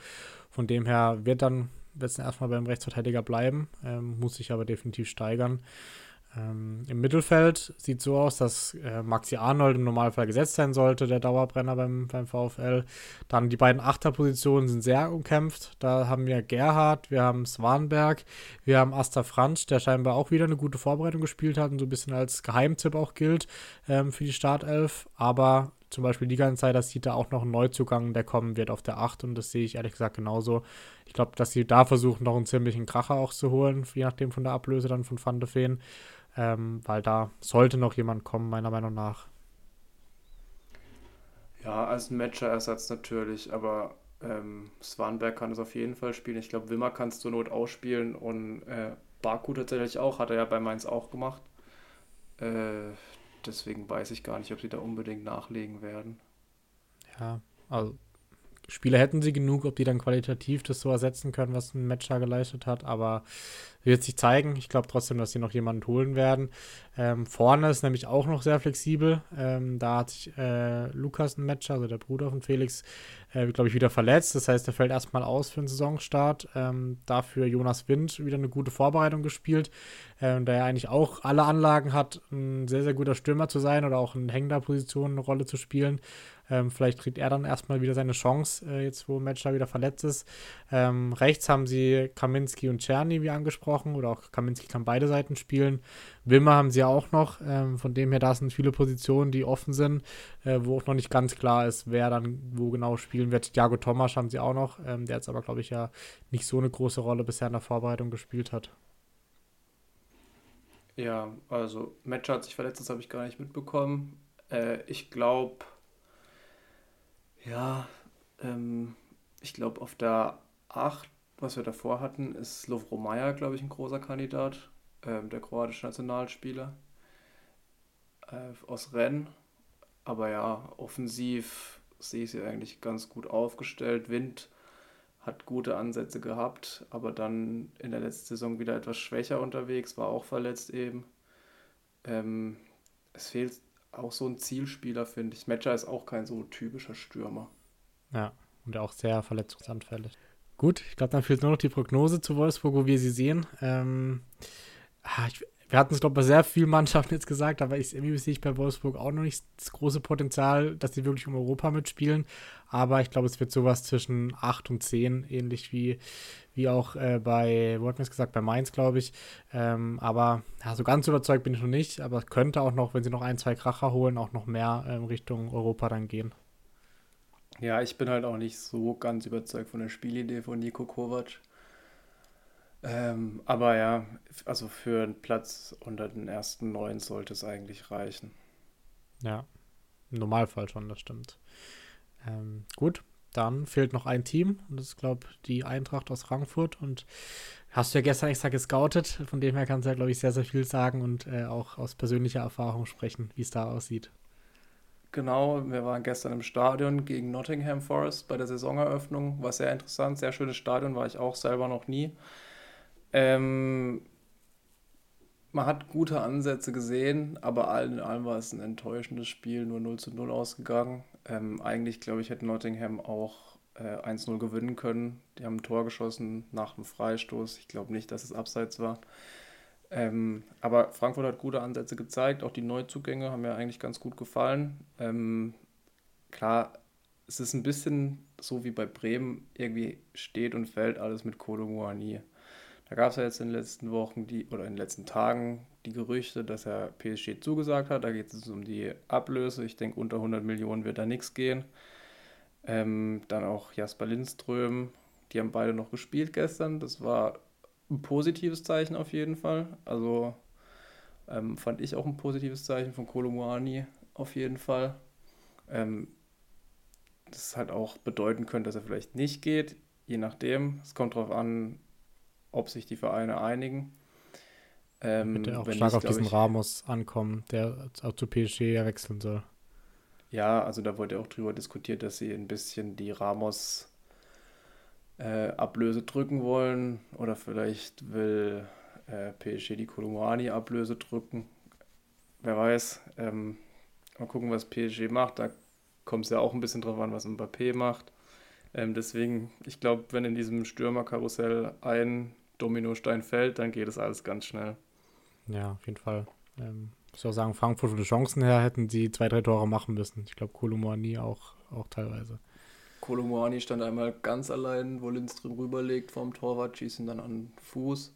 Von dem her wird dann letzten erstmal beim Rechtsverteidiger bleiben, ähm, muss sich aber definitiv steigern. Ähm, Im Mittelfeld sieht so aus, dass äh, Maxi Arnold im Normalfall gesetzt sein sollte, der Dauerbrenner beim, beim VfL. Dann die beiden Achterpositionen sind sehr umkämpft. Da haben wir Gerhard, wir haben Swanberg, wir haben Asta Franz, der scheinbar auch wieder eine gute Vorbereitung gespielt hat und so ein bisschen als Geheimtipp auch gilt ähm, für die Startelf. Aber zum Beispiel Liga Insider sieht da auch noch einen Neuzugang, der kommen wird auf der 8 und das sehe ich ehrlich gesagt genauso. Ich glaube, dass sie da versuchen, noch einen ziemlichen Kracher auch zu holen, je nachdem von der Ablöse dann von Van de Feen ähm, weil da sollte noch jemand kommen, meiner Meinung nach. Ja, als Matcher-Ersatz natürlich, aber ähm, Swanberg kann es auf jeden Fall spielen. Ich glaube, Wimmer kannst du Not ausspielen und äh, Baku tatsächlich auch, hat er ja bei Mainz auch gemacht. Äh, deswegen weiß ich gar nicht, ob sie da unbedingt nachlegen werden. Ja, also Spieler hätten sie genug, ob die dann qualitativ das so ersetzen können, was ein Matcher geleistet hat, aber wird sich zeigen. Ich glaube trotzdem, dass sie noch jemanden holen werden. Ähm, vorne ist nämlich auch noch sehr flexibel. Ähm, da hat sich äh, Lukas ein Matcher, also der Bruder von Felix, äh, glaube ich, wieder verletzt. Das heißt, er fällt erstmal aus für den Saisonstart. Ähm, dafür Jonas Wind wieder eine gute Vorbereitung gespielt, ähm, der ja eigentlich auch alle Anlagen hat, ein sehr, sehr guter Stürmer zu sein oder auch in hängender Position eine Rolle zu spielen. Ähm, vielleicht kriegt er dann erstmal wieder seine Chance, äh, jetzt wo Matcher wieder verletzt ist. Ähm, rechts haben sie Kaminski und Czerny, wie angesprochen, oder auch Kaminski kann beide Seiten spielen. Wimmer haben sie auch noch, ähm, von dem her, da sind viele Positionen, die offen sind, äh, wo auch noch nicht ganz klar ist, wer dann wo genau spielen wird. Thiago Thomas haben sie auch noch, ähm, der jetzt aber, glaube ich, ja nicht so eine große Rolle bisher in der Vorbereitung gespielt hat. Ja, also Matcher hat sich verletzt, das habe ich gar nicht mitbekommen. Äh, ich glaube, ja, ähm, ich glaube, auf der 8, was wir davor hatten, ist Lovro Maja, glaube ich, ein großer Kandidat, ähm, der kroatische Nationalspieler äh, aus Rennes. Aber ja, offensiv sehe ich sie eigentlich ganz gut aufgestellt. Wind hat gute Ansätze gehabt, aber dann in der letzten Saison wieder etwas schwächer unterwegs, war auch verletzt eben. Ähm, es fehlt auch so ein Zielspieler, finde ich. Matcher ist auch kein so typischer Stürmer. Ja, und auch sehr verletzungsanfällig. Gut, ich glaube, dann fehlt nur noch die Prognose zu Wolfsburg, wo wir sie sehen. Ähm, ah, ich, wir hatten es, glaube ich, bei sehr vielen Mannschaften jetzt gesagt, aber ich, irgendwie sehe ich bei Wolfsburg auch noch nicht das große Potenzial, dass sie wirklich um Europa mitspielen. Aber ich glaube, es wird sowas zwischen 8 und 10, ähnlich wie, wie auch äh, bei, wo hatten wir es gesagt, bei Mainz, glaube ich. Ähm, aber ja, so ganz überzeugt bin ich noch nicht. Aber könnte auch noch, wenn sie noch ein, zwei Kracher holen, auch noch mehr ähm, Richtung Europa dann gehen. Ja, ich bin halt auch nicht so ganz überzeugt von der Spielidee von Nico Kovac. Ähm, aber ja, also für einen Platz unter den ersten neun sollte es eigentlich reichen. Ja, im Normalfall schon, das stimmt. Ähm, gut, dann fehlt noch ein Team und das ist, glaube ich, die Eintracht aus Frankfurt. Und hast du ja gestern extra gescoutet, von dem her kannst du ja, glaube ich, sehr, sehr viel sagen und äh, auch aus persönlicher Erfahrung sprechen, wie es da aussieht. Genau, wir waren gestern im Stadion gegen Nottingham Forest bei der Saisoneröffnung. War sehr interessant, sehr schönes Stadion, war ich auch selber noch nie. Ähm, man hat gute Ansätze gesehen, aber allen in allem war es ein enttäuschendes Spiel, nur 0 zu 0 ausgegangen. Ähm, eigentlich, glaube ich, hätte Nottingham auch äh, 1-0 gewinnen können. Die haben ein Tor geschossen nach dem Freistoß. Ich glaube nicht, dass es abseits war. Ähm, aber Frankfurt hat gute Ansätze gezeigt. Auch die Neuzugänge haben mir eigentlich ganz gut gefallen. Ähm, klar, es ist ein bisschen so wie bei Bremen. Irgendwie steht und fällt alles mit Kolo Muani. Da gab es ja jetzt in den letzten Wochen die, oder in den letzten Tagen die Gerüchte, dass er PSG zugesagt hat. Da geht es um die Ablöse. Ich denke, unter 100 Millionen wird da nichts gehen. Ähm, dann auch Jasper Lindström. Die haben beide noch gespielt gestern. Das war ein positives Zeichen auf jeden Fall. Also ähm, fand ich auch ein positives Zeichen von Kolomuani auf jeden Fall. Ähm, das halt auch bedeuten könnte, dass er vielleicht nicht geht, je nachdem. Es kommt darauf an, ob sich die Vereine einigen. Ähm, er auch stark auf diesen ich, Ramos ankommen, der zu PSG ja wechseln soll. Ja, also da wurde auch drüber diskutiert, dass sie ein bisschen die Ramos äh, Ablöse drücken wollen oder vielleicht will äh, PSG die Kolumani Ablöse drücken. Wer weiß. Ähm, mal gucken, was PSG macht. Da kommt es ja auch ein bisschen drauf an, was Mbappé macht. Ähm, deswegen, ich glaube, wenn in diesem Stürmerkarussell ein Dominostein fällt, dann geht es alles ganz schnell. Ja, auf jeden Fall. Ähm, ich muss auch sagen, Frankfurt von den Chancen her hätten sie zwei, drei Tore machen müssen. Ich glaube, Kolumani auch, auch teilweise. Kolumani stand einmal ganz allein, wo Lindström rüberlegt vom Torwart, schießen dann an Fuß.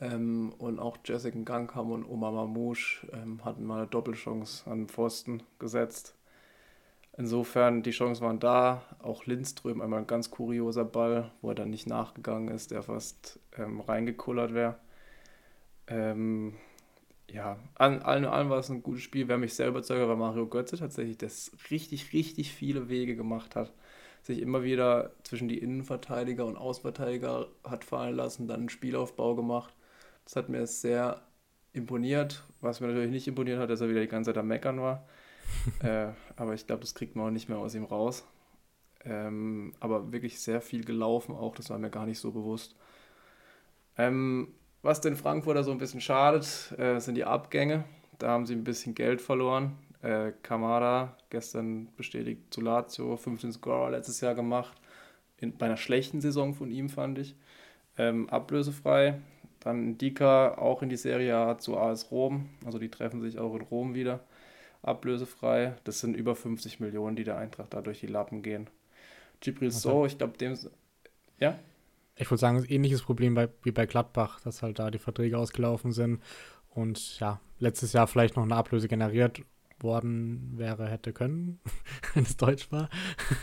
Ähm, und auch Jessica Gangham und Omar Mamouche ähm, hatten mal eine Doppelchance an den Pfosten gesetzt. Insofern, die Chancen waren da. Auch Lindström, einmal ein ganz kurioser Ball, wo er dann nicht nachgegangen ist, der fast ähm, reingekullert wäre. Ähm, ja, an allen allem war es ein gutes Spiel. Wer mich sehr überzeugt war Mario Götze tatsächlich, der richtig, richtig viele Wege gemacht hat. Sich immer wieder zwischen die Innenverteidiger und Außenverteidiger hat fallen lassen, dann einen Spielaufbau gemacht. Das hat mir sehr imponiert. Was mir natürlich nicht imponiert hat, dass er wieder die ganze Zeit am Meckern war. Äh, aber ich glaube, das kriegt man auch nicht mehr aus ihm raus. Ähm, aber wirklich sehr viel gelaufen auch, das war mir gar nicht so bewusst. Ähm, was den Frankfurter so ein bisschen schadet, äh, sind die Abgänge. Da haben sie ein bisschen Geld verloren. Äh, Kamada, gestern bestätigt zu Lazio, 15 Scorer letztes Jahr gemacht. In, bei einer schlechten Saison von ihm, fand ich. Ähm, ablösefrei. Dann Dika auch in die Serie A zu AS Rom. Also die treffen sich auch in Rom wieder ablösefrei. Das sind über 50 Millionen, die der Eintracht da durch die Lappen gehen. Gibril So, ich glaube, dem. Ja? Ich würde sagen, ähnliches Problem bei, wie bei Gladbach, dass halt da die Verträge ausgelaufen sind und ja, letztes Jahr vielleicht noch eine Ablöse generiert worden wäre, hätte können, wenn es Deutsch war.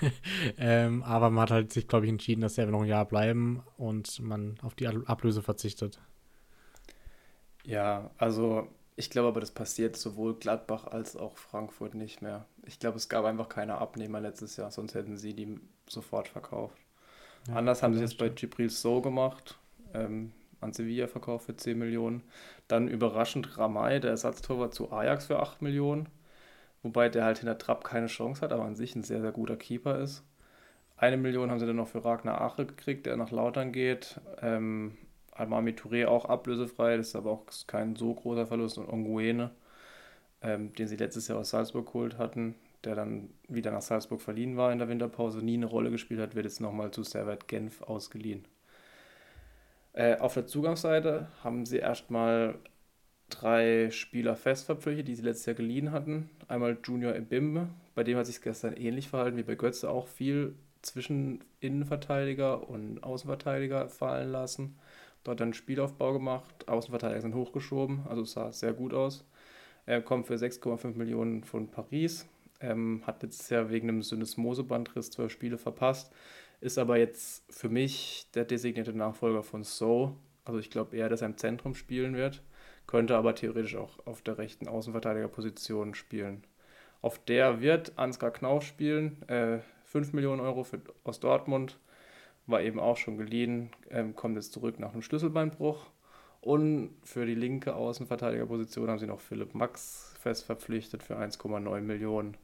ähm, aber man hat halt sich, glaube ich, entschieden, dass er noch ein Jahr bleiben und man auf die Ablöse verzichtet. Ja, also ich glaube aber, das passiert sowohl Gladbach als auch Frankfurt nicht mehr. Ich glaube, es gab einfach keine Abnehmer letztes Jahr, sonst hätten sie die sofort verkauft. Ja, Anders haben sie es bei Gibril so gemacht, ähm, an Sevilla verkauft für 10 Millionen. Dann überraschend Ramay, der Ersatztorwart zu Ajax für 8 Millionen. Wobei der halt hinter Trapp keine Chance hat, aber an sich ein sehr, sehr guter Keeper ist. Eine Million haben sie dann noch für Ragnar Ache gekriegt, der nach Lautern geht. Ähm, Almami Touré auch ablösefrei, das ist aber auch kein so großer Verlust. Und Onguene, ähm, den sie letztes Jahr aus Salzburg geholt hatten, der dann wieder nach Salzburg verliehen war in der Winterpause, nie eine Rolle gespielt hat, wird jetzt nochmal zu Servet Genf ausgeliehen. Äh, auf der Zugangsseite haben sie erstmal drei Spieler fest verpflichtet, die sie letztes Jahr geliehen hatten. Einmal Junior Ebimbe, bei dem hat sich gestern ähnlich verhalten wie bei Götze, auch viel zwischen Innenverteidiger und Außenverteidiger fallen lassen. Dort dann Spielaufbau gemacht, Außenverteidiger sind hochgeschoben, also es sah sehr gut aus. Er kommt für 6,5 Millionen von Paris, ähm, hat letztes Jahr wegen einem Syndesmosebandriss zwölf Spiele verpasst, ist aber jetzt für mich der designierte Nachfolger von So. Also ich glaube eher, dass er im Zentrum spielen wird, könnte aber theoretisch auch auf der rechten Außenverteidigerposition spielen. Auf der wird Ansgar Knauf spielen, äh, 5 Millionen Euro für, aus Dortmund, war eben auch schon geliehen, ähm, kommt jetzt zurück nach einem Schlüsselbeinbruch. Und für die linke Außenverteidigerposition haben sie noch Philipp Max fest verpflichtet für 1,9 Millionen.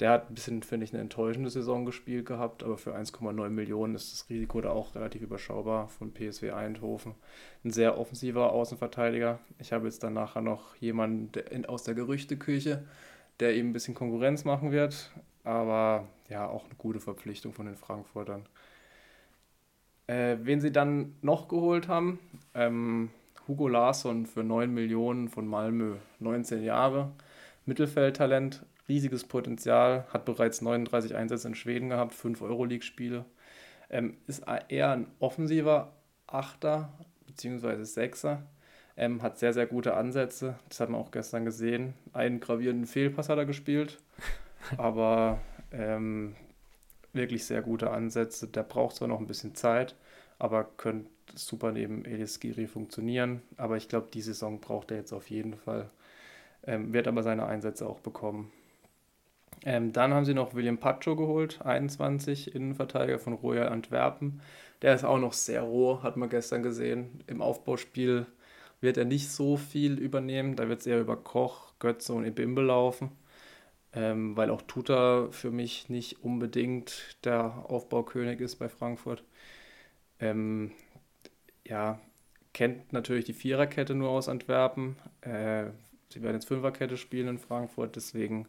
Der hat ein bisschen, finde ich, eine enttäuschende Saison gespielt gehabt, aber für 1,9 Millionen ist das Risiko da auch relativ überschaubar von PSW Eindhoven. Ein sehr offensiver Außenverteidiger. Ich habe jetzt dann nachher noch jemanden aus der Gerüchteküche, der ihm ein bisschen Konkurrenz machen wird, aber ja, auch eine gute Verpflichtung von den Frankfurtern. Äh, wen sie dann noch geholt haben, ähm, Hugo Larsson für 9 Millionen von Malmö, 19 Jahre, Mittelfeldtalent, riesiges Potenzial, hat bereits 39 Einsätze in Schweden gehabt, 5 Euroleague-Spiele. Ähm, ist eher ein offensiver Achter bzw. Sechser. Ähm, hat sehr, sehr gute Ansätze. Das hat man auch gestern gesehen. Einen gravierenden Fehlpass hat er gespielt. aber ähm, wirklich sehr gute Ansätze. Der braucht zwar noch ein bisschen Zeit, aber könnte super neben Elis Giri funktionieren. Aber ich glaube, die Saison braucht er jetzt auf jeden Fall. Ähm, wird aber seine Einsätze auch bekommen. Ähm, dann haben sie noch William Pacho geholt, 21, Innenverteidiger von Royal Antwerpen. Der ist auch noch sehr roh, hat man gestern gesehen. Im Aufbauspiel wird er nicht so viel übernehmen. Da wird es eher über Koch, Götze und Ebimbe laufen. Ähm, weil auch Tuta für mich nicht unbedingt der Aufbaukönig ist bei Frankfurt. Ähm, ja, kennt natürlich die Viererkette nur aus Antwerpen. Äh, sie werden jetzt Fünferkette spielen in Frankfurt, deswegen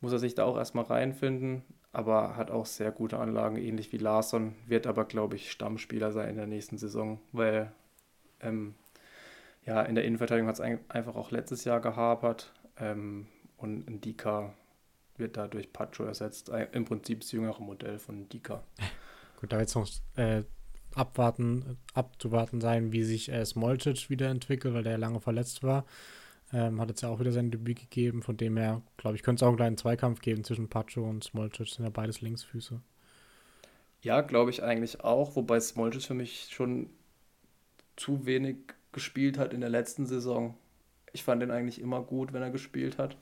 muss er sich da auch erstmal reinfinden, aber hat auch sehr gute Anlagen, ähnlich wie Larsson, wird aber, glaube ich, Stammspieler sein in der nächsten Saison, weil ähm, ja, in der Innenverteidigung hat es einfach auch letztes Jahr gehapert ähm, und Ndika wird dadurch Pacho ersetzt. Im Prinzip das jüngere Modell von Ndika. Gut, da wird es noch äh, abwarten, abzuwarten sein, wie sich äh, Smolcic wieder entwickelt, weil der lange verletzt war. Ähm, hat jetzt ja auch wieder sein Debüt gegeben, von dem her, glaube ich, könnte es auch einen kleinen Zweikampf geben zwischen Pacho und Smolcic, sind ja beides Linksfüße. Ja, glaube ich eigentlich auch, wobei Smolcic für mich schon zu wenig gespielt hat in der letzten Saison. Ich fand ihn eigentlich immer gut, wenn er gespielt hat.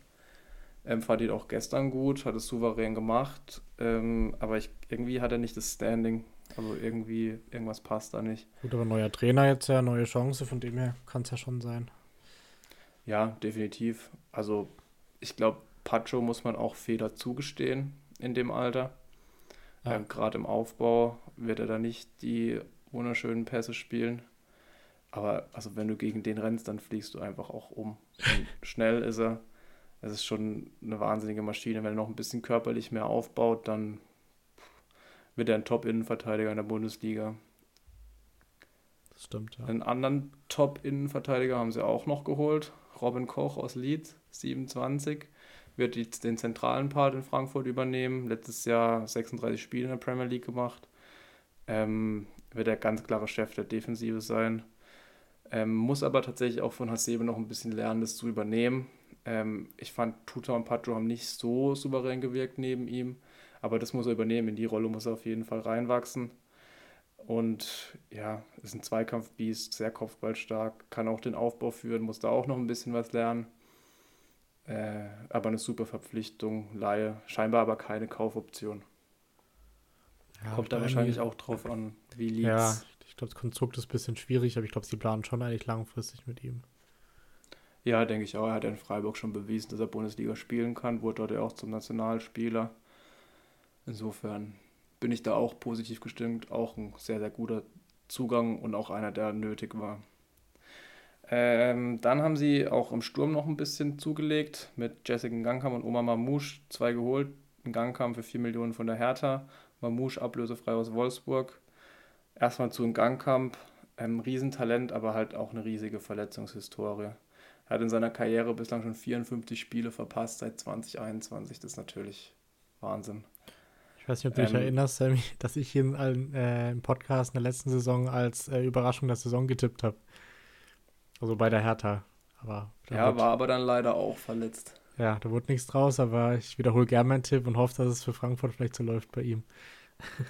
Ähm, fand ihn auch gestern gut, hat es souverän gemacht, ähm, aber ich, irgendwie hat er nicht das Standing. Also irgendwie, irgendwas passt da nicht. Gut, aber neuer Trainer jetzt ja, neue Chance, von dem her kann es ja schon sein. Ja, definitiv. Also ich glaube, Pacho muss man auch Fehler zugestehen in dem Alter. Ja. Ähm, Gerade im Aufbau wird er da nicht die wunderschönen Pässe spielen. Aber also wenn du gegen den rennst, dann fliegst du einfach auch um. Und schnell ist er. Es ist schon eine wahnsinnige Maschine. Wenn er noch ein bisschen körperlich mehr aufbaut, dann wird er ein Top-Innenverteidiger in der Bundesliga. Das stimmt, ja. Einen anderen Top-Innenverteidiger haben sie auch noch geholt. Robin Koch aus Leeds, 27, wird jetzt den zentralen Part in Frankfurt übernehmen. Letztes Jahr 36 Spiele in der Premier League gemacht. Ähm, wird der ganz klare Chef der Defensive sein. Ähm, muss aber tatsächlich auch von Hasebe noch ein bisschen lernen, das zu übernehmen. Ähm, ich fand, Tuta und Pacho haben nicht so souverän gewirkt neben ihm, aber das muss er übernehmen. In die Rolle muss er auf jeden Fall reinwachsen. Und ja, ist ein Zweikampfbiest, sehr kopfballstark, kann auch den Aufbau führen, muss da auch noch ein bisschen was lernen. Äh, aber eine super Verpflichtung, Laie, scheinbar aber keine Kaufoption. Ja, Kommt da wahrscheinlich auch drauf an, wie Leeds. Ja, ich glaube, das Konstrukt ist ein bisschen schwierig, aber ich glaube, sie planen schon eigentlich langfristig mit ihm. Ja, denke ich auch. Er hat in Freiburg schon bewiesen, dass er Bundesliga spielen kann, wurde dort ja auch zum Nationalspieler. Insofern bin ich da auch positiv gestimmt. Auch ein sehr, sehr guter Zugang und auch einer, der nötig war. Ähm, dann haben sie auch im Sturm noch ein bisschen zugelegt mit Jessica Gangkamp und Oma Mamouche. Zwei geholt. Ein Gangkamp für 4 Millionen von der Hertha. Mamouche ablösefrei aus Wolfsburg. Erstmal zu einem Gangkamp. Ähm, Riesentalent, aber halt auch eine riesige Verletzungshistorie. Er hat in seiner Karriere bislang schon 54 Spiele verpasst seit 2021. Das ist natürlich Wahnsinn. Ich weiß nicht, ob du dich ähm, erinnerst, Sammy, dass ich hier in, äh, im Podcast in der letzten Saison als äh, Überraschung der Saison getippt habe. Also bei der Hertha. Aber ja, wird, war aber dann leider auch verletzt. Ja, da wurde nichts draus, aber ich wiederhole gerne meinen Tipp und hoffe, dass es für Frankfurt vielleicht so läuft bei ihm.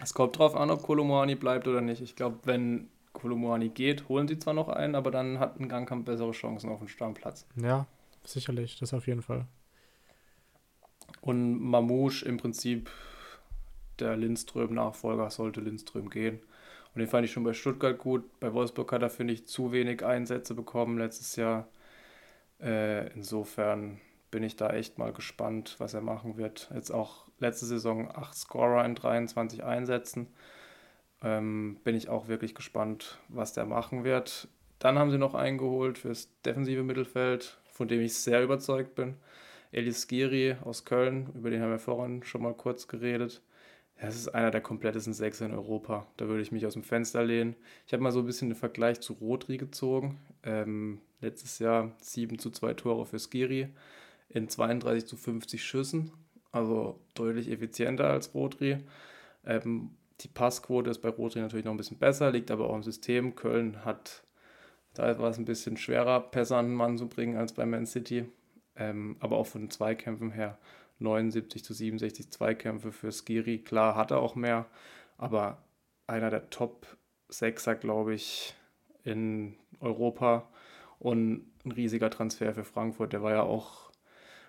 Es kommt drauf an, ob Kolomoani bleibt oder nicht. Ich glaube, wenn Kolomoani geht, holen sie zwar noch einen, aber dann hat ein Gangkamp bessere Chancen auf den Stammplatz. Ja, sicherlich, das auf jeden Fall. Und Mamouche im Prinzip der Lindström-Nachfolger sollte Lindström gehen. Und den fand ich schon bei Stuttgart gut. Bei Wolfsburg hat er, finde ich, zu wenig Einsätze bekommen letztes Jahr. Äh, insofern bin ich da echt mal gespannt, was er machen wird. Jetzt auch letzte Saison acht Scorer in 23 Einsätzen. Ähm, bin ich auch wirklich gespannt, was der machen wird. Dann haben sie noch eingeholt fürs defensive Mittelfeld, von dem ich sehr überzeugt bin. Elis Giri aus Köln, über den haben wir vorhin schon mal kurz geredet. Das ist einer der komplettesten Sechser in Europa. Da würde ich mich aus dem Fenster lehnen. Ich habe mal so ein bisschen den Vergleich zu Rodri gezogen. Ähm, letztes Jahr 7 zu 2 Tore für Skiri in 32 zu 50 Schüssen. Also deutlich effizienter als Rodri. Ähm, die Passquote ist bei Rodri natürlich noch ein bisschen besser, liegt aber auch im System. Köln hat, da war es ein bisschen schwerer, Pässe an den Mann zu bringen als bei Man City. Ähm, aber auch von den Zweikämpfen her 79 zu 67 Zweikämpfe für Skiri. Klar, hat er auch mehr, aber einer der Top 6er, glaube ich, in Europa und ein riesiger Transfer für Frankfurt. Der war ja auch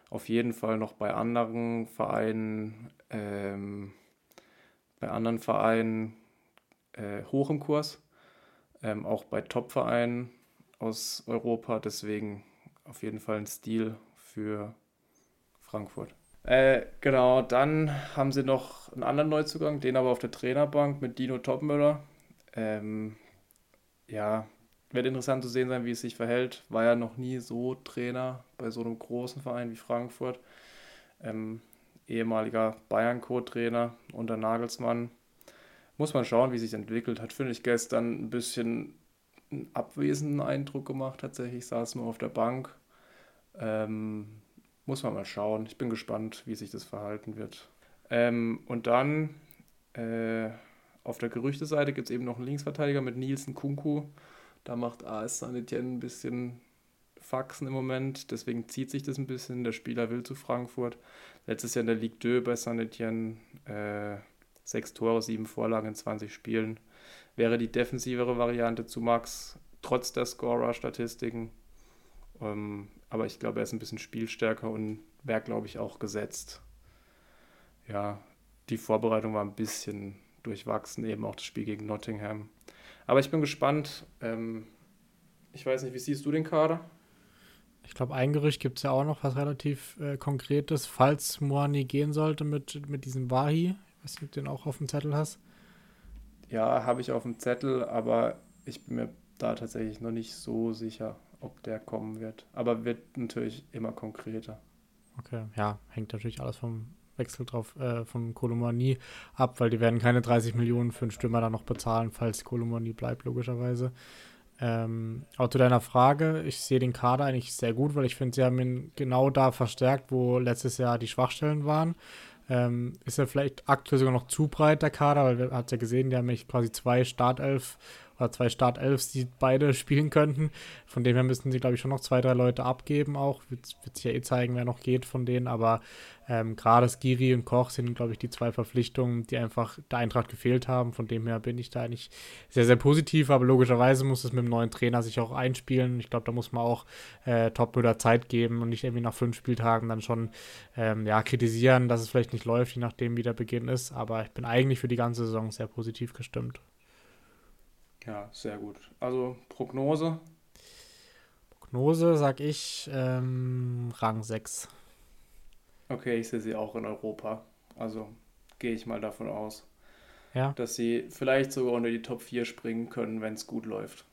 auf jeden Fall noch bei anderen Vereinen, ähm, bei anderen Vereinen äh, hoch im Kurs, ähm, auch bei Top-Vereinen aus Europa. Deswegen auf jeden Fall ein Stil für Frankfurt. Äh, genau, dann haben sie noch einen anderen Neuzugang, den aber auf der Trainerbank mit Dino Topmüller. Ähm, ja, wird interessant zu sehen sein, wie es sich verhält. War ja noch nie so Trainer bei so einem großen Verein wie Frankfurt. Ähm, ehemaliger Bayern-Co-Trainer unter Nagelsmann. Muss man schauen, wie sich entwickelt. Hat, finde ich, gestern ein bisschen einen abwesenden Eindruck gemacht. Tatsächlich saß nur auf der Bank. Ähm, muss man mal schauen. Ich bin gespannt, wie sich das verhalten wird. Ähm, und dann äh, auf der Gerüchteseite gibt es eben noch einen Linksverteidiger mit Nielsen Kunku. Da macht AS Saint-Etienne ein bisschen Faxen im Moment, deswegen zieht sich das ein bisschen. Der Spieler will zu Frankfurt. Letztes Jahr in der Ligue 2 bei Saint-Etienne äh, sechs Tore, sieben Vorlagen in 20 Spielen. Wäre die defensivere Variante zu Max, trotz der Scorer-Statistiken. Ähm, aber ich glaube, er ist ein bisschen spielstärker und wäre, glaube ich, auch gesetzt. Ja, die Vorbereitung war ein bisschen durchwachsen, eben auch das Spiel gegen Nottingham. Aber ich bin gespannt. Ähm, ich weiß nicht, wie siehst du den Kader? Ich glaube, ein Gerücht gibt es ja auch noch, was relativ äh, Konkretes, falls Moani gehen sollte mit, mit diesem Wahi. Ich weiß nicht, ob du den auch auf dem Zettel hast. Ja, habe ich auf dem Zettel, aber ich bin mir da tatsächlich noch nicht so sicher ob der kommen wird. Aber wird natürlich immer konkreter. Okay, ja, hängt natürlich alles vom Wechsel drauf, äh, von Kolomani ab, weil die werden keine 30 Millionen für einen Stürmer dann noch bezahlen, falls Kolomani bleibt, logischerweise. Ähm, aber zu deiner Frage, ich sehe den Kader eigentlich sehr gut, weil ich finde, sie haben ihn genau da verstärkt, wo letztes Jahr die Schwachstellen waren. Ähm, ist er vielleicht aktuell sogar noch zu breit, der Kader, weil wir hat ja gesehen, die haben mich quasi zwei Startelf oder zwei Startelfs, die beide spielen könnten. Von dem her müssen sie, glaube ich, schon noch zwei, drei Leute abgeben auch. Wird, wird sich ja eh zeigen, wer noch geht von denen. Aber ähm, gerade Skiri und Koch sind, glaube ich, die zwei Verpflichtungen, die einfach der Eintracht gefehlt haben. Von dem her bin ich da eigentlich sehr, sehr positiv. Aber logischerweise muss es mit dem neuen Trainer sich auch einspielen. Ich glaube, da muss man auch äh, Top-Bürger Zeit geben und nicht irgendwie nach fünf Spieltagen dann schon ähm, ja, kritisieren, dass es vielleicht nicht läuft, je nachdem, wie der Beginn ist. Aber ich bin eigentlich für die ganze Saison sehr positiv gestimmt. Ja, sehr gut. Also Prognose? Prognose, sag ich, ähm, Rang 6. Okay, ich sehe sie auch in Europa. Also gehe ich mal davon aus, ja. dass sie vielleicht sogar unter die Top 4 springen können, wenn es gut läuft.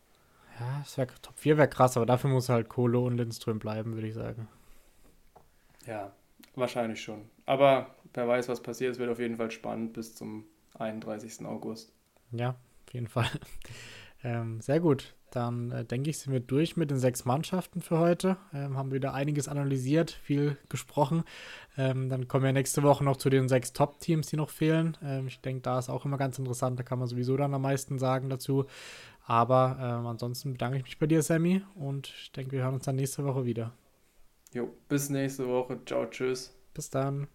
Ja, wär, Top 4 wäre krass, aber dafür muss halt Kohle und Lindström bleiben, würde ich sagen. Ja, wahrscheinlich schon. Aber wer weiß, was passiert. Es wird auf jeden Fall spannend bis zum 31. August. Ja, auf jeden Fall. Ähm, sehr gut. dann äh, denke ich, sind wir durch mit den sechs Mannschaften für heute. Ähm, haben wieder einiges analysiert, viel gesprochen. Ähm, dann kommen wir nächste Woche noch zu den sechs Top-Teams, die noch fehlen. Ähm, ich denke, da ist auch immer ganz interessant. Da kann man sowieso dann am meisten sagen dazu. Aber ähm, ansonsten bedanke ich mich bei dir, Sammy. Und ich denke, wir hören uns dann nächste Woche wieder. Jo, bis nächste Woche. Ciao, tschüss. Bis dann.